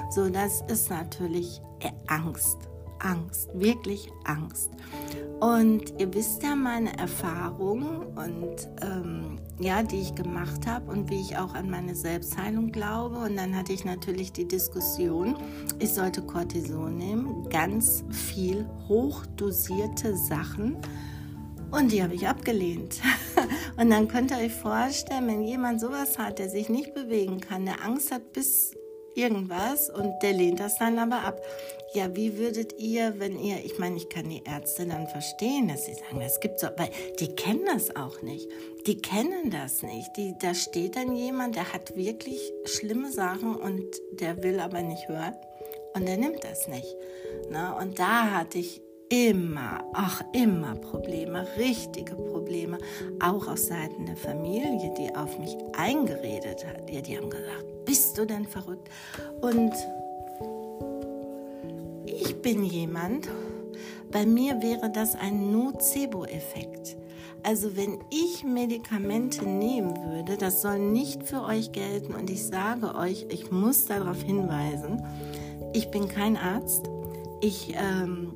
So, das ist natürlich Angst. Angst, wirklich Angst. Und ihr wisst ja meine Erfahrungen und ähm, ja, die ich gemacht habe und wie ich auch an meine Selbstheilung glaube. Und dann hatte ich natürlich die Diskussion, ich sollte Cortison nehmen, ganz viel hochdosierte Sachen. Und die habe ich abgelehnt. Und dann könnt ihr euch vorstellen, wenn jemand sowas hat, der sich nicht bewegen kann, der Angst hat bis irgendwas und der lehnt das dann aber ab. Ja, wie würdet ihr, wenn ihr, ich meine, ich kann die Ärzte dann verstehen, dass sie sagen, das gibt's so, weil die kennen das auch nicht. Die kennen das nicht. Die, da steht dann jemand, der hat wirklich schlimme Sachen und der will aber nicht hören und der nimmt das nicht. Na, und da hatte ich immer, ach immer Probleme, richtige Probleme, auch aus Seiten der Familie, die auf mich eingeredet hat. Die, die haben gesagt, bist du denn verrückt? Und ich bin jemand, bei mir wäre das ein Nocebo-Effekt. Also wenn ich Medikamente nehmen würde, das soll nicht für euch gelten und ich sage euch, ich muss darauf hinweisen, ich bin kein Arzt. Ich ähm,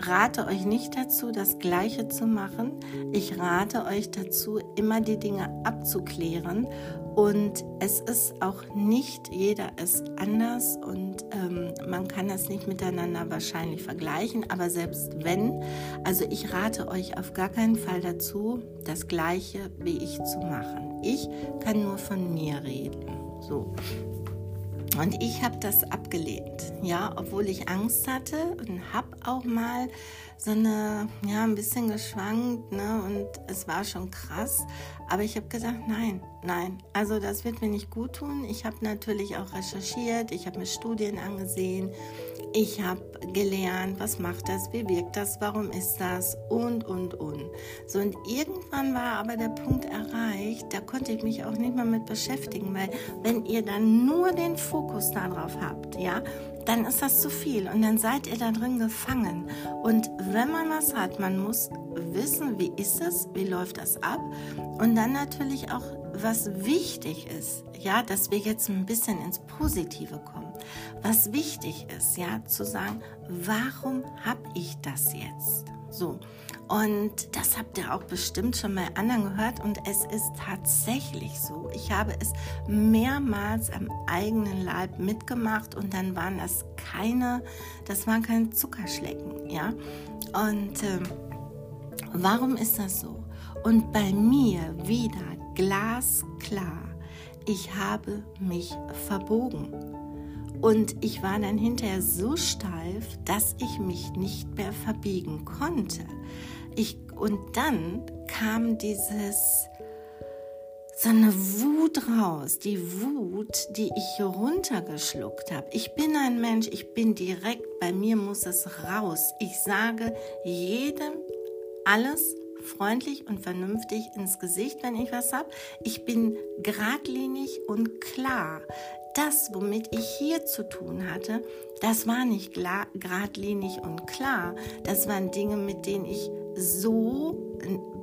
rate euch nicht dazu, das Gleiche zu machen. Ich rate euch dazu, immer die Dinge abzuklären. Und es ist auch nicht, jeder ist anders und ähm, man kann das nicht miteinander wahrscheinlich vergleichen. Aber selbst wenn, also ich rate euch auf gar keinen Fall dazu, das Gleiche wie ich zu machen. Ich kann nur von mir reden. So. Und ich habe das abgelehnt, ja, obwohl ich Angst hatte und habe auch mal so eine, ja, ein bisschen geschwankt, ne, und es war schon krass. Aber ich habe gesagt, nein, nein, also das wird mir nicht gut tun. Ich habe natürlich auch recherchiert, ich habe mir Studien angesehen, ich habe gelernt, was macht das, wie wirkt das, warum ist das und, und, und. So, und irgendwann war aber der Punkt erreicht, da konnte ich mich auch nicht mehr mit beschäftigen, weil wenn ihr dann nur den Fokus darauf habt, ja, dann ist das zu viel und dann seid ihr da drin gefangen. Und wenn man was hat, man muss wissen, wie ist es, wie läuft das ab und dann natürlich auch, was wichtig ist, ja, dass wir jetzt ein bisschen ins Positive kommen. Was wichtig ist, ja, zu sagen, warum habe ich das jetzt? So. Und das habt ihr auch bestimmt schon mal anderen gehört und es ist tatsächlich so. Ich habe es mehrmals am eigenen Leib mitgemacht und dann waren das keine, das waren keine Zuckerschlecken, ja. Und äh, warum ist das so? Und bei mir wieder glasklar, ich habe mich verbogen. Und ich war dann hinterher so steif, dass ich mich nicht mehr verbiegen konnte. Ich, und dann kam dieses, so eine Wut raus, die Wut, die ich runtergeschluckt habe. Ich bin ein Mensch, ich bin direkt, bei mir muss es raus. Ich sage jedem alles freundlich und vernünftig ins Gesicht, wenn ich was habe. Ich bin geradlinig und klar das, womit ich hier zu tun hatte, das war nicht geradlinig und klar. Das waren Dinge, mit denen ich so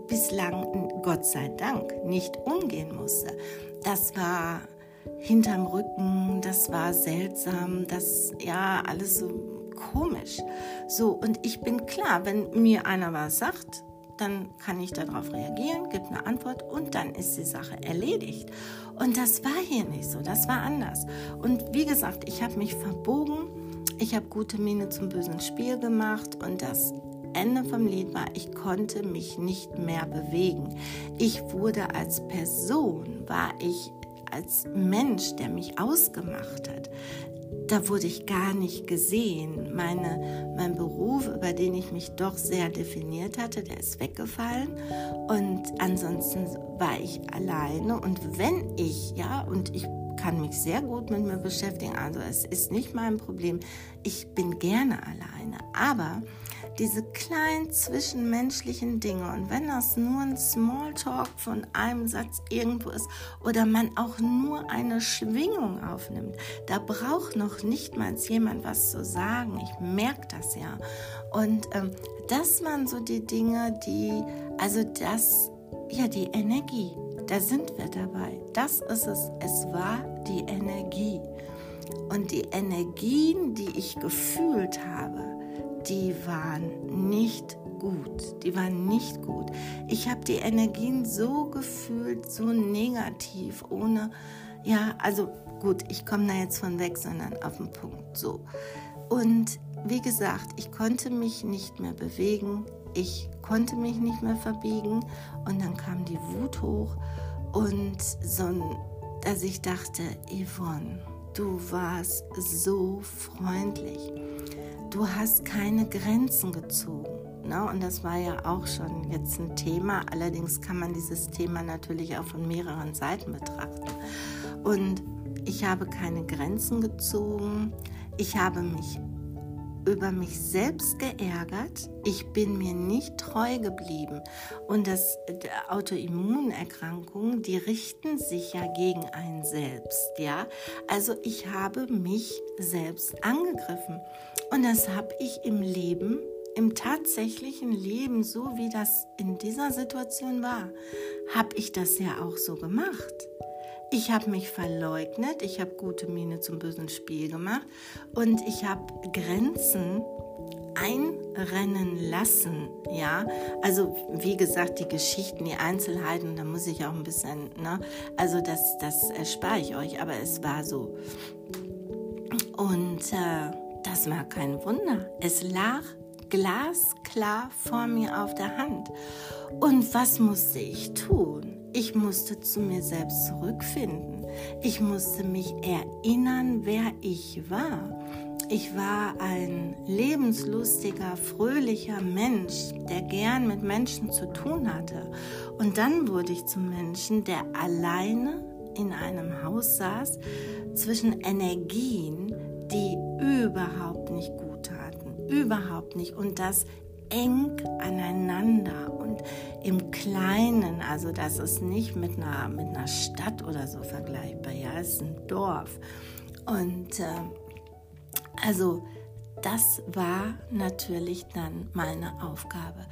bislang, Gott sei Dank, nicht umgehen musste. Das war hinterm Rücken, das war seltsam, das, ja, alles so komisch. So, und ich bin klar, wenn mir einer was sagt, dann kann ich darauf reagieren, gebe eine Antwort und dann ist die Sache erledigt. Und das war hier nicht so, das war anders. Und wie gesagt, ich habe mich verbogen, ich habe gute Miene zum bösen Spiel gemacht und das Ende vom Lied war, ich konnte mich nicht mehr bewegen. Ich wurde als Person, war ich als Mensch, der mich ausgemacht hat, da wurde ich gar nicht gesehen. Meine, mein Beruf, über den ich mich doch sehr definiert hatte, der ist weggefallen. Und ansonsten war ich alleine. Und wenn ich, ja, und ich kann mich sehr gut mit mir beschäftigen, also es ist nicht mein Problem, ich bin gerne alleine. Aber diese kleinen zwischenmenschlichen Dinge und wenn das nur ein Smalltalk von einem Satz irgendwo ist oder man auch nur eine Schwingung aufnimmt, da braucht noch nicht mal jemand was zu sagen. Ich merke das ja. Und ähm, das waren so die Dinge, die, also das, ja, die Energie, da sind wir dabei. Das ist es. Es war die Energie. Und die Energien, die ich gefühlt habe, die waren nicht gut. Die waren nicht gut. Ich habe die Energien so gefühlt, so negativ, ohne, ja, also gut, ich komme da jetzt von weg, sondern auf den Punkt. So. Und wie gesagt, ich konnte mich nicht mehr bewegen. Ich konnte mich nicht mehr verbiegen. Und dann kam die Wut hoch und so, dass ich dachte, Yvonne, du warst so freundlich du hast keine Grenzen gezogen. Ne? Und das war ja auch schon jetzt ein Thema. Allerdings kann man dieses Thema natürlich auch von mehreren Seiten betrachten. Und ich habe keine Grenzen gezogen. Ich habe mich über mich selbst geärgert. Ich bin mir nicht treu geblieben. Und das Autoimmunerkrankungen, die richten sich ja gegen einen selbst, ja? Also ich habe mich selbst angegriffen. Und das habe ich im Leben, im tatsächlichen Leben, so wie das in dieser Situation war, habe ich das ja auch so gemacht. Ich habe mich verleugnet, ich habe gute Miene zum bösen Spiel gemacht und ich habe Grenzen einrennen lassen, ja. Also wie gesagt, die Geschichten, die Einzelheiten, da muss ich auch ein bisschen, ne, also das, das erspare ich euch, aber es war so. Und äh, das war kein Wunder. Es lag glasklar vor mir auf der Hand. Und was musste ich tun? Ich musste zu mir selbst zurückfinden. Ich musste mich erinnern, wer ich war. Ich war ein lebenslustiger, fröhlicher Mensch, der gern mit Menschen zu tun hatte. Und dann wurde ich zum Menschen, der alleine in einem Haus saß, zwischen Energien, die überhaupt nicht gut taten. Überhaupt nicht. Und das eng aneinander und im Kleinen, also das ist nicht mit einer, mit einer Stadt oder so vergleichbar, ja, es ist ein Dorf. Und äh, also das war natürlich dann meine Aufgabe.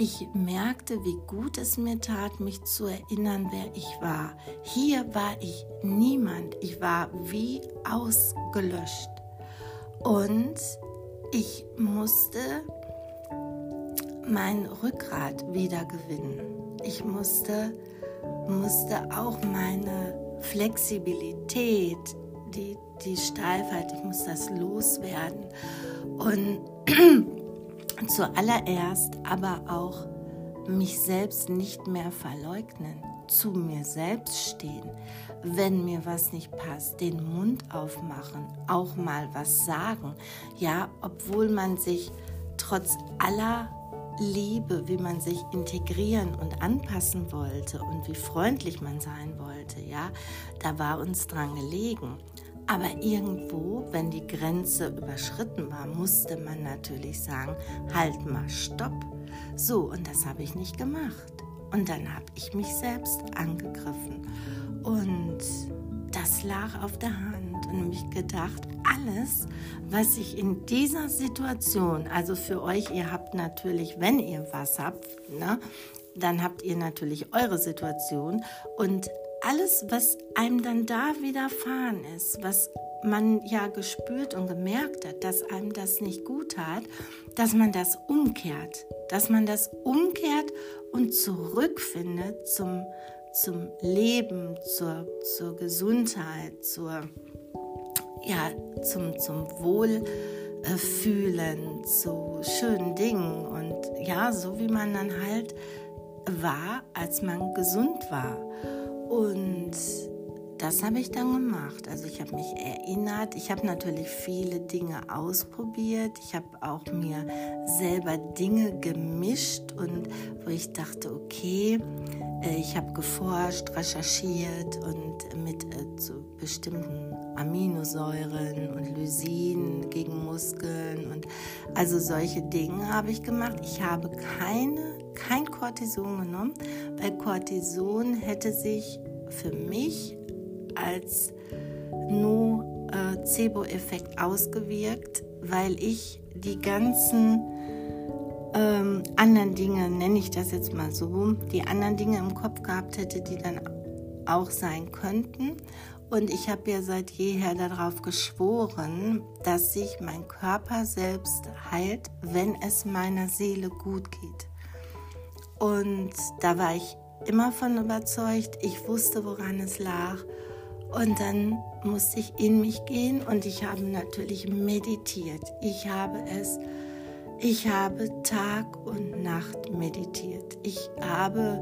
Ich merkte, wie gut es mir tat, mich zu erinnern, wer ich war. Hier war ich niemand. Ich war wie ausgelöscht. Und ich musste mein Rückgrat wiedergewinnen. Ich musste, musste auch meine Flexibilität, die, die Steifheit, ich muss das loswerden. Und zuallererst aber auch mich selbst nicht mehr verleugnen, zu mir selbst stehen, wenn mir was nicht passt, den Mund aufmachen, auch mal was sagen. Ja, obwohl man sich trotz aller Liebe, wie man sich integrieren und anpassen wollte und wie freundlich man sein wollte, ja, da war uns dran gelegen. Aber irgendwo, wenn die Grenze überschritten war, musste man natürlich sagen, halt mal, stopp. So, und das habe ich nicht gemacht. Und dann habe ich mich selbst angegriffen. Und das lag auf der Hand und mich gedacht, alles, was ich in dieser Situation, also für euch, ihr habt natürlich, wenn ihr was habt, ne, dann habt ihr natürlich eure Situation und alles, was einem dann da widerfahren ist, was man ja gespürt und gemerkt hat, dass einem das nicht gut hat, dass man das umkehrt, dass man das umkehrt und zurückfindet zum, zum Leben, zur, zur Gesundheit, zur, ja, zum, zum Wohlfühlen, zu schönen Dingen und ja, so wie man dann halt war, als man gesund war. Und das habe ich dann gemacht. Also ich habe mich erinnert. Ich habe natürlich viele Dinge ausprobiert. Ich habe auch mir selber Dinge gemischt und wo ich dachte, okay, äh, ich habe geforscht, recherchiert und mit äh, zu bestimmten Aminosäuren und Lysin gegen Muskeln und also solche Dinge habe ich gemacht. Ich habe keine, kein Cortison genommen, weil Cortison hätte sich für mich als Nocebo-Effekt ausgewirkt, weil ich die ganzen ähm, anderen Dinge, nenne ich das jetzt mal so, die anderen Dinge im Kopf gehabt hätte, die dann auch sein könnten. Und ich habe ja seit jeher darauf geschworen, dass sich mein Körper selbst heilt, wenn es meiner Seele gut geht. Und da war ich immer von überzeugt. Ich wusste, woran es lag. Und dann musste ich in mich gehen und ich habe natürlich meditiert. Ich habe es, ich habe Tag und Nacht meditiert. Ich habe,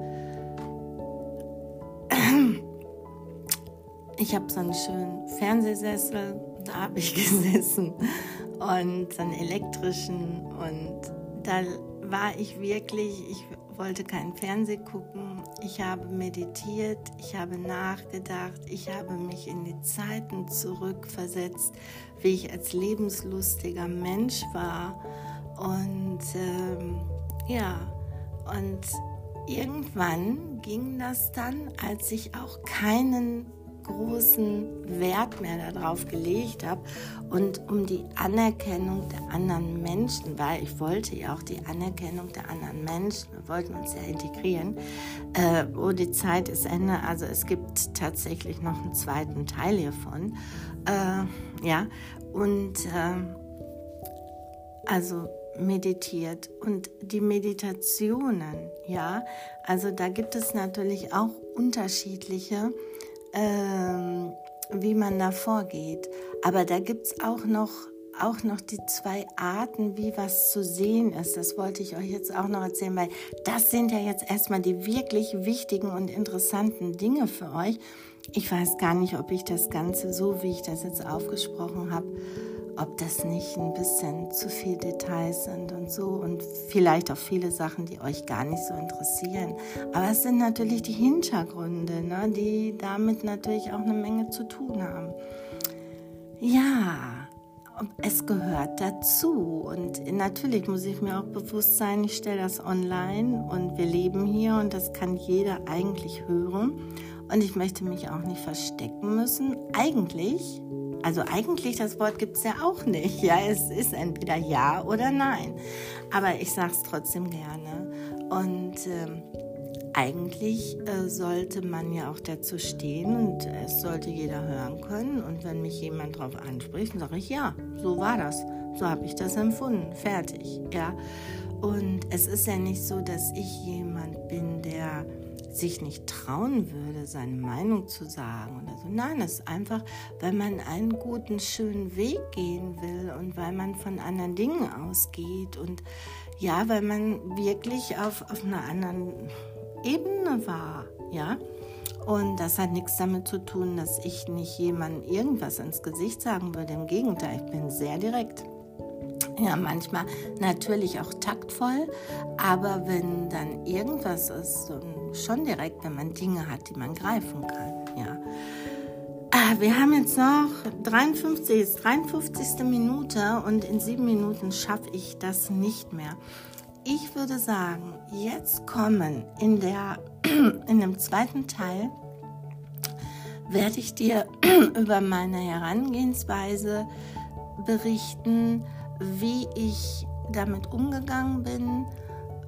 ich habe so einen schönen Fernsehsessel, da habe ich gesessen und so einen elektrischen und da war ich wirklich, ich wollte keinen Fernseh gucken, ich habe meditiert, ich habe nachgedacht, ich habe mich in die Zeiten zurückversetzt, wie ich als lebenslustiger Mensch war. Und ähm, ja, und irgendwann ging das dann, als ich auch keinen großen Wert mehr darauf gelegt habe und um die Anerkennung der anderen Menschen, weil ich wollte ja auch die Anerkennung der anderen Menschen, wir wollten uns ja integrieren. Äh, oh, die Zeit ist Ende, also es gibt tatsächlich noch einen zweiten Teil hiervon. Äh, ja, und äh, also meditiert und die Meditationen, ja, also da gibt es natürlich auch unterschiedliche ähm, wie man da vorgeht. Aber da gibt es auch noch, auch noch die zwei Arten, wie was zu sehen ist. Das wollte ich euch jetzt auch noch erzählen, weil das sind ja jetzt erstmal die wirklich wichtigen und interessanten Dinge für euch. Ich weiß gar nicht, ob ich das Ganze so, wie ich das jetzt aufgesprochen habe, ob das nicht ein bisschen zu viel Details sind und so und vielleicht auch viele Sachen, die euch gar nicht so interessieren. Aber es sind natürlich die Hintergründe, ne, die damit natürlich auch eine Menge zu tun haben. Ja, es gehört dazu und natürlich muss ich mir auch bewusst sein, ich stelle das online und wir leben hier und das kann jeder eigentlich hören und ich möchte mich auch nicht verstecken müssen. Eigentlich also eigentlich das Wort gibt es ja auch nicht. Ja, es ist entweder ja oder nein. Aber ich sage es trotzdem gerne. Und äh, eigentlich äh, sollte man ja auch dazu stehen und es sollte jeder hören können. Und wenn mich jemand darauf anspricht, dann sage ich ja, so war das. So habe ich das empfunden. Fertig. Ja. Und es ist ja nicht so, dass ich jemand bin, der sich nicht trauen würde, seine Meinung zu sagen oder so. Nein, es ist einfach, weil man einen guten, schönen Weg gehen will und weil man von anderen Dingen ausgeht und ja, weil man wirklich auf, auf einer anderen Ebene war, ja. Und das hat nichts damit zu tun, dass ich nicht jemandem irgendwas ins Gesicht sagen würde. Im Gegenteil, ich bin sehr direkt. Ja, manchmal natürlich auch taktvoll, aber wenn dann irgendwas ist, so schon direkt, wenn man Dinge hat, die man greifen kann. Ja. Ah, wir haben jetzt noch 53, jetzt 53. Minute und in sieben Minuten schaffe ich das nicht mehr. Ich würde sagen, jetzt kommen in, der, in dem zweiten Teil werde ich dir über meine Herangehensweise berichten, wie ich damit umgegangen bin,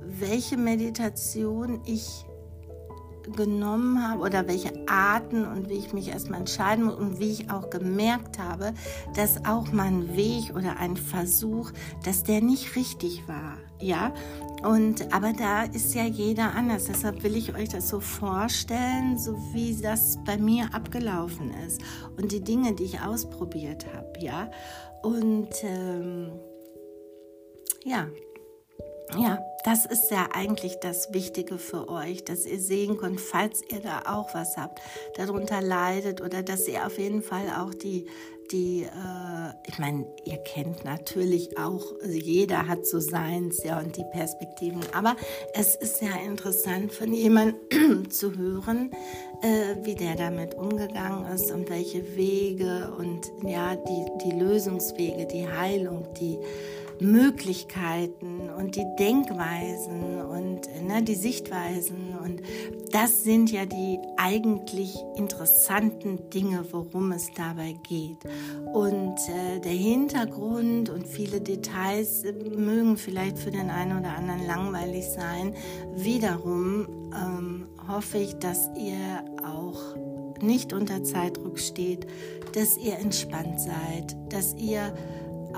welche Meditation ich genommen habe oder welche Arten und wie ich mich erstmal entscheiden muss und wie ich auch gemerkt habe, dass auch mein Weg oder ein Versuch, dass der nicht richtig war. Ja, und aber da ist ja jeder anders. Deshalb will ich euch das so vorstellen, so wie das bei mir abgelaufen ist und die Dinge, die ich ausprobiert habe. Ja, und ähm, ja, ja, das ist ja eigentlich das Wichtige für euch, dass ihr sehen könnt, falls ihr da auch was habt, darunter leidet oder dass ihr auf jeden Fall auch die, die, äh, ich meine, ihr kennt natürlich auch, also jeder hat so seins, ja, und die Perspektiven, aber es ist ja interessant von jemandem zu hören, äh, wie der damit umgegangen ist und welche Wege und ja, die, die Lösungswege, die Heilung, die Möglichkeiten und die Denkweisen und ne, die Sichtweisen. Und das sind ja die eigentlich interessanten Dinge, worum es dabei geht. Und äh, der Hintergrund und viele Details mögen vielleicht für den einen oder anderen langweilig sein. Wiederum ähm, hoffe ich, dass ihr auch nicht unter Zeitdruck steht, dass ihr entspannt seid, dass ihr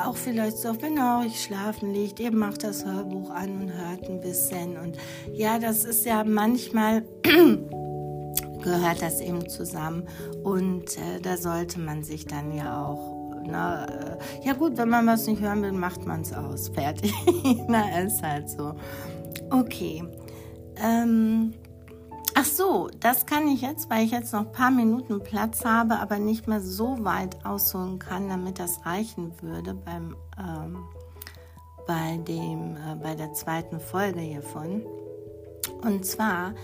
auch vielleicht so, wenn ihr euch schlafen liegt, ihr macht das Hörbuch an und hört ein bisschen. Und ja, das ist ja manchmal gehört das eben zusammen. Und äh, da sollte man sich dann ja auch, na, äh, ja gut, wenn man was nicht hören will, macht man es aus. Fertig. na, ist halt so. Okay. Ähm, Ach so, das kann ich jetzt, weil ich jetzt noch ein paar Minuten Platz habe, aber nicht mehr so weit ausholen kann, damit das reichen würde beim, ähm, bei, dem, äh, bei der zweiten Folge hiervon. Und zwar,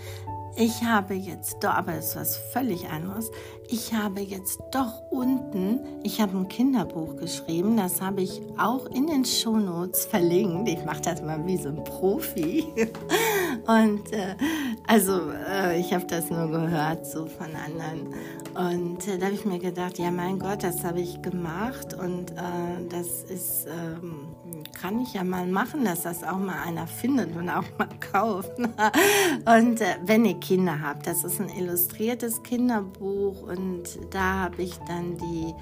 ich habe jetzt doch, aber das ist was völlig anderes, ich habe jetzt doch unten, ich habe ein Kinderbuch geschrieben, das habe ich auch in den Shownotes verlinkt. Ich mache das mal wie so ein Profi. Und äh, also äh, ich habe das nur gehört so von anderen. Und äh, da habe ich mir gedacht, ja mein Gott, das habe ich gemacht und äh, das ist, ähm, kann ich ja mal machen, dass das auch mal einer findet und auch mal kauft. und äh, wenn ihr Kinder habt, das ist ein illustriertes Kinderbuch und da habe ich dann die,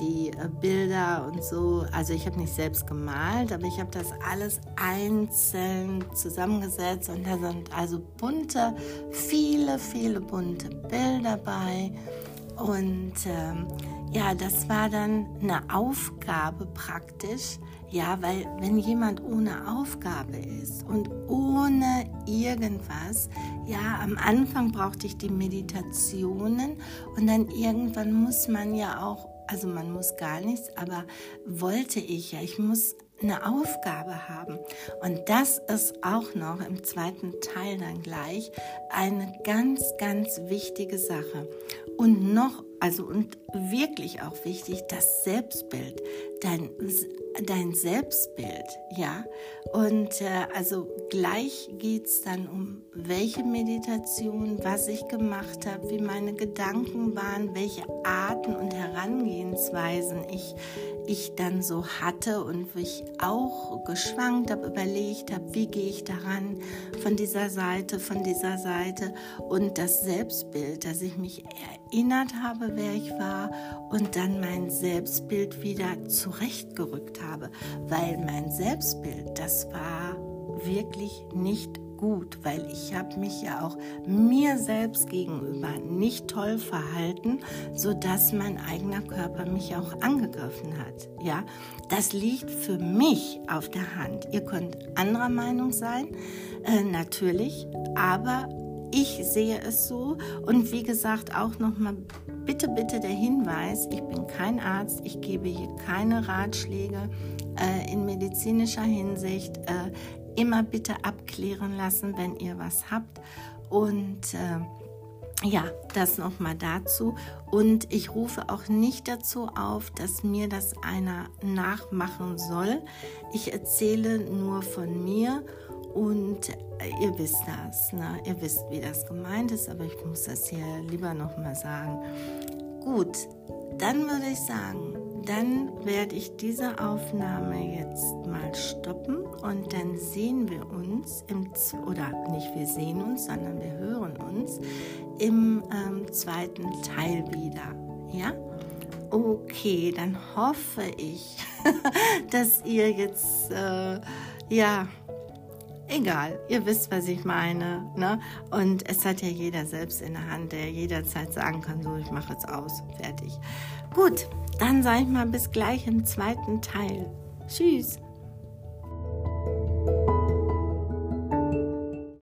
die äh, Bilder und so, also ich habe nicht selbst gemalt, aber ich habe das alles einzeln zusammengesetzt und da sind also bunte, viele, viele bunte Bilder bei. Und ähm, ja, das war dann eine Aufgabe praktisch. Ja, weil wenn jemand ohne Aufgabe ist und ohne irgendwas, ja, am Anfang brauchte ich die Meditationen und dann irgendwann muss man ja auch, also man muss gar nichts, aber wollte ich ja, ich muss eine Aufgabe haben. Und das ist auch noch im zweiten Teil dann gleich eine ganz, ganz wichtige Sache. Und noch, also und wirklich auch wichtig, das Selbstbild, dein, dein Selbstbild, ja. Und äh, also gleich geht es dann um welche Meditation, was ich gemacht habe, wie meine Gedanken waren, welche Arten und Herangehensweisen ich ich dann so hatte und wo ich auch geschwankt habe, überlegt habe, wie gehe ich daran von dieser Seite, von dieser Seite und das Selbstbild, dass ich mich erinnert habe, wer ich war und dann mein Selbstbild wieder zurechtgerückt habe, weil mein Selbstbild, das war wirklich nicht gut, weil ich habe mich ja auch mir selbst gegenüber nicht toll verhalten, so dass mein eigener Körper mich auch angegriffen hat. Ja, das liegt für mich auf der Hand. Ihr könnt anderer Meinung sein, äh, natürlich, aber ich sehe es so und wie gesagt auch noch mal bitte bitte der Hinweis, ich bin kein Arzt, ich gebe hier keine Ratschläge äh, in medizinischer Hinsicht. Äh, immer bitte abklären lassen, wenn ihr was habt. Und äh, ja, das nochmal dazu. Und ich rufe auch nicht dazu auf, dass mir das einer nachmachen soll. Ich erzähle nur von mir und äh, ihr wisst das. Ne? Ihr wisst, wie das gemeint ist, aber ich muss das hier lieber nochmal sagen. Gut, dann würde ich sagen, dann werde ich diese Aufnahme jetzt mal stoppen und dann sehen wir uns im, oder nicht wir sehen uns, sondern wir hören uns im ähm, zweiten Teil wieder. Ja? Okay, dann hoffe ich, dass ihr jetzt, äh, ja, egal, ihr wisst, was ich meine. Ne? Und es hat ja jeder selbst in der Hand, der jederzeit sagen kann, so, ich mache jetzt aus, fertig. Gut, dann sage ich mal bis gleich im zweiten Teil. Tschüss.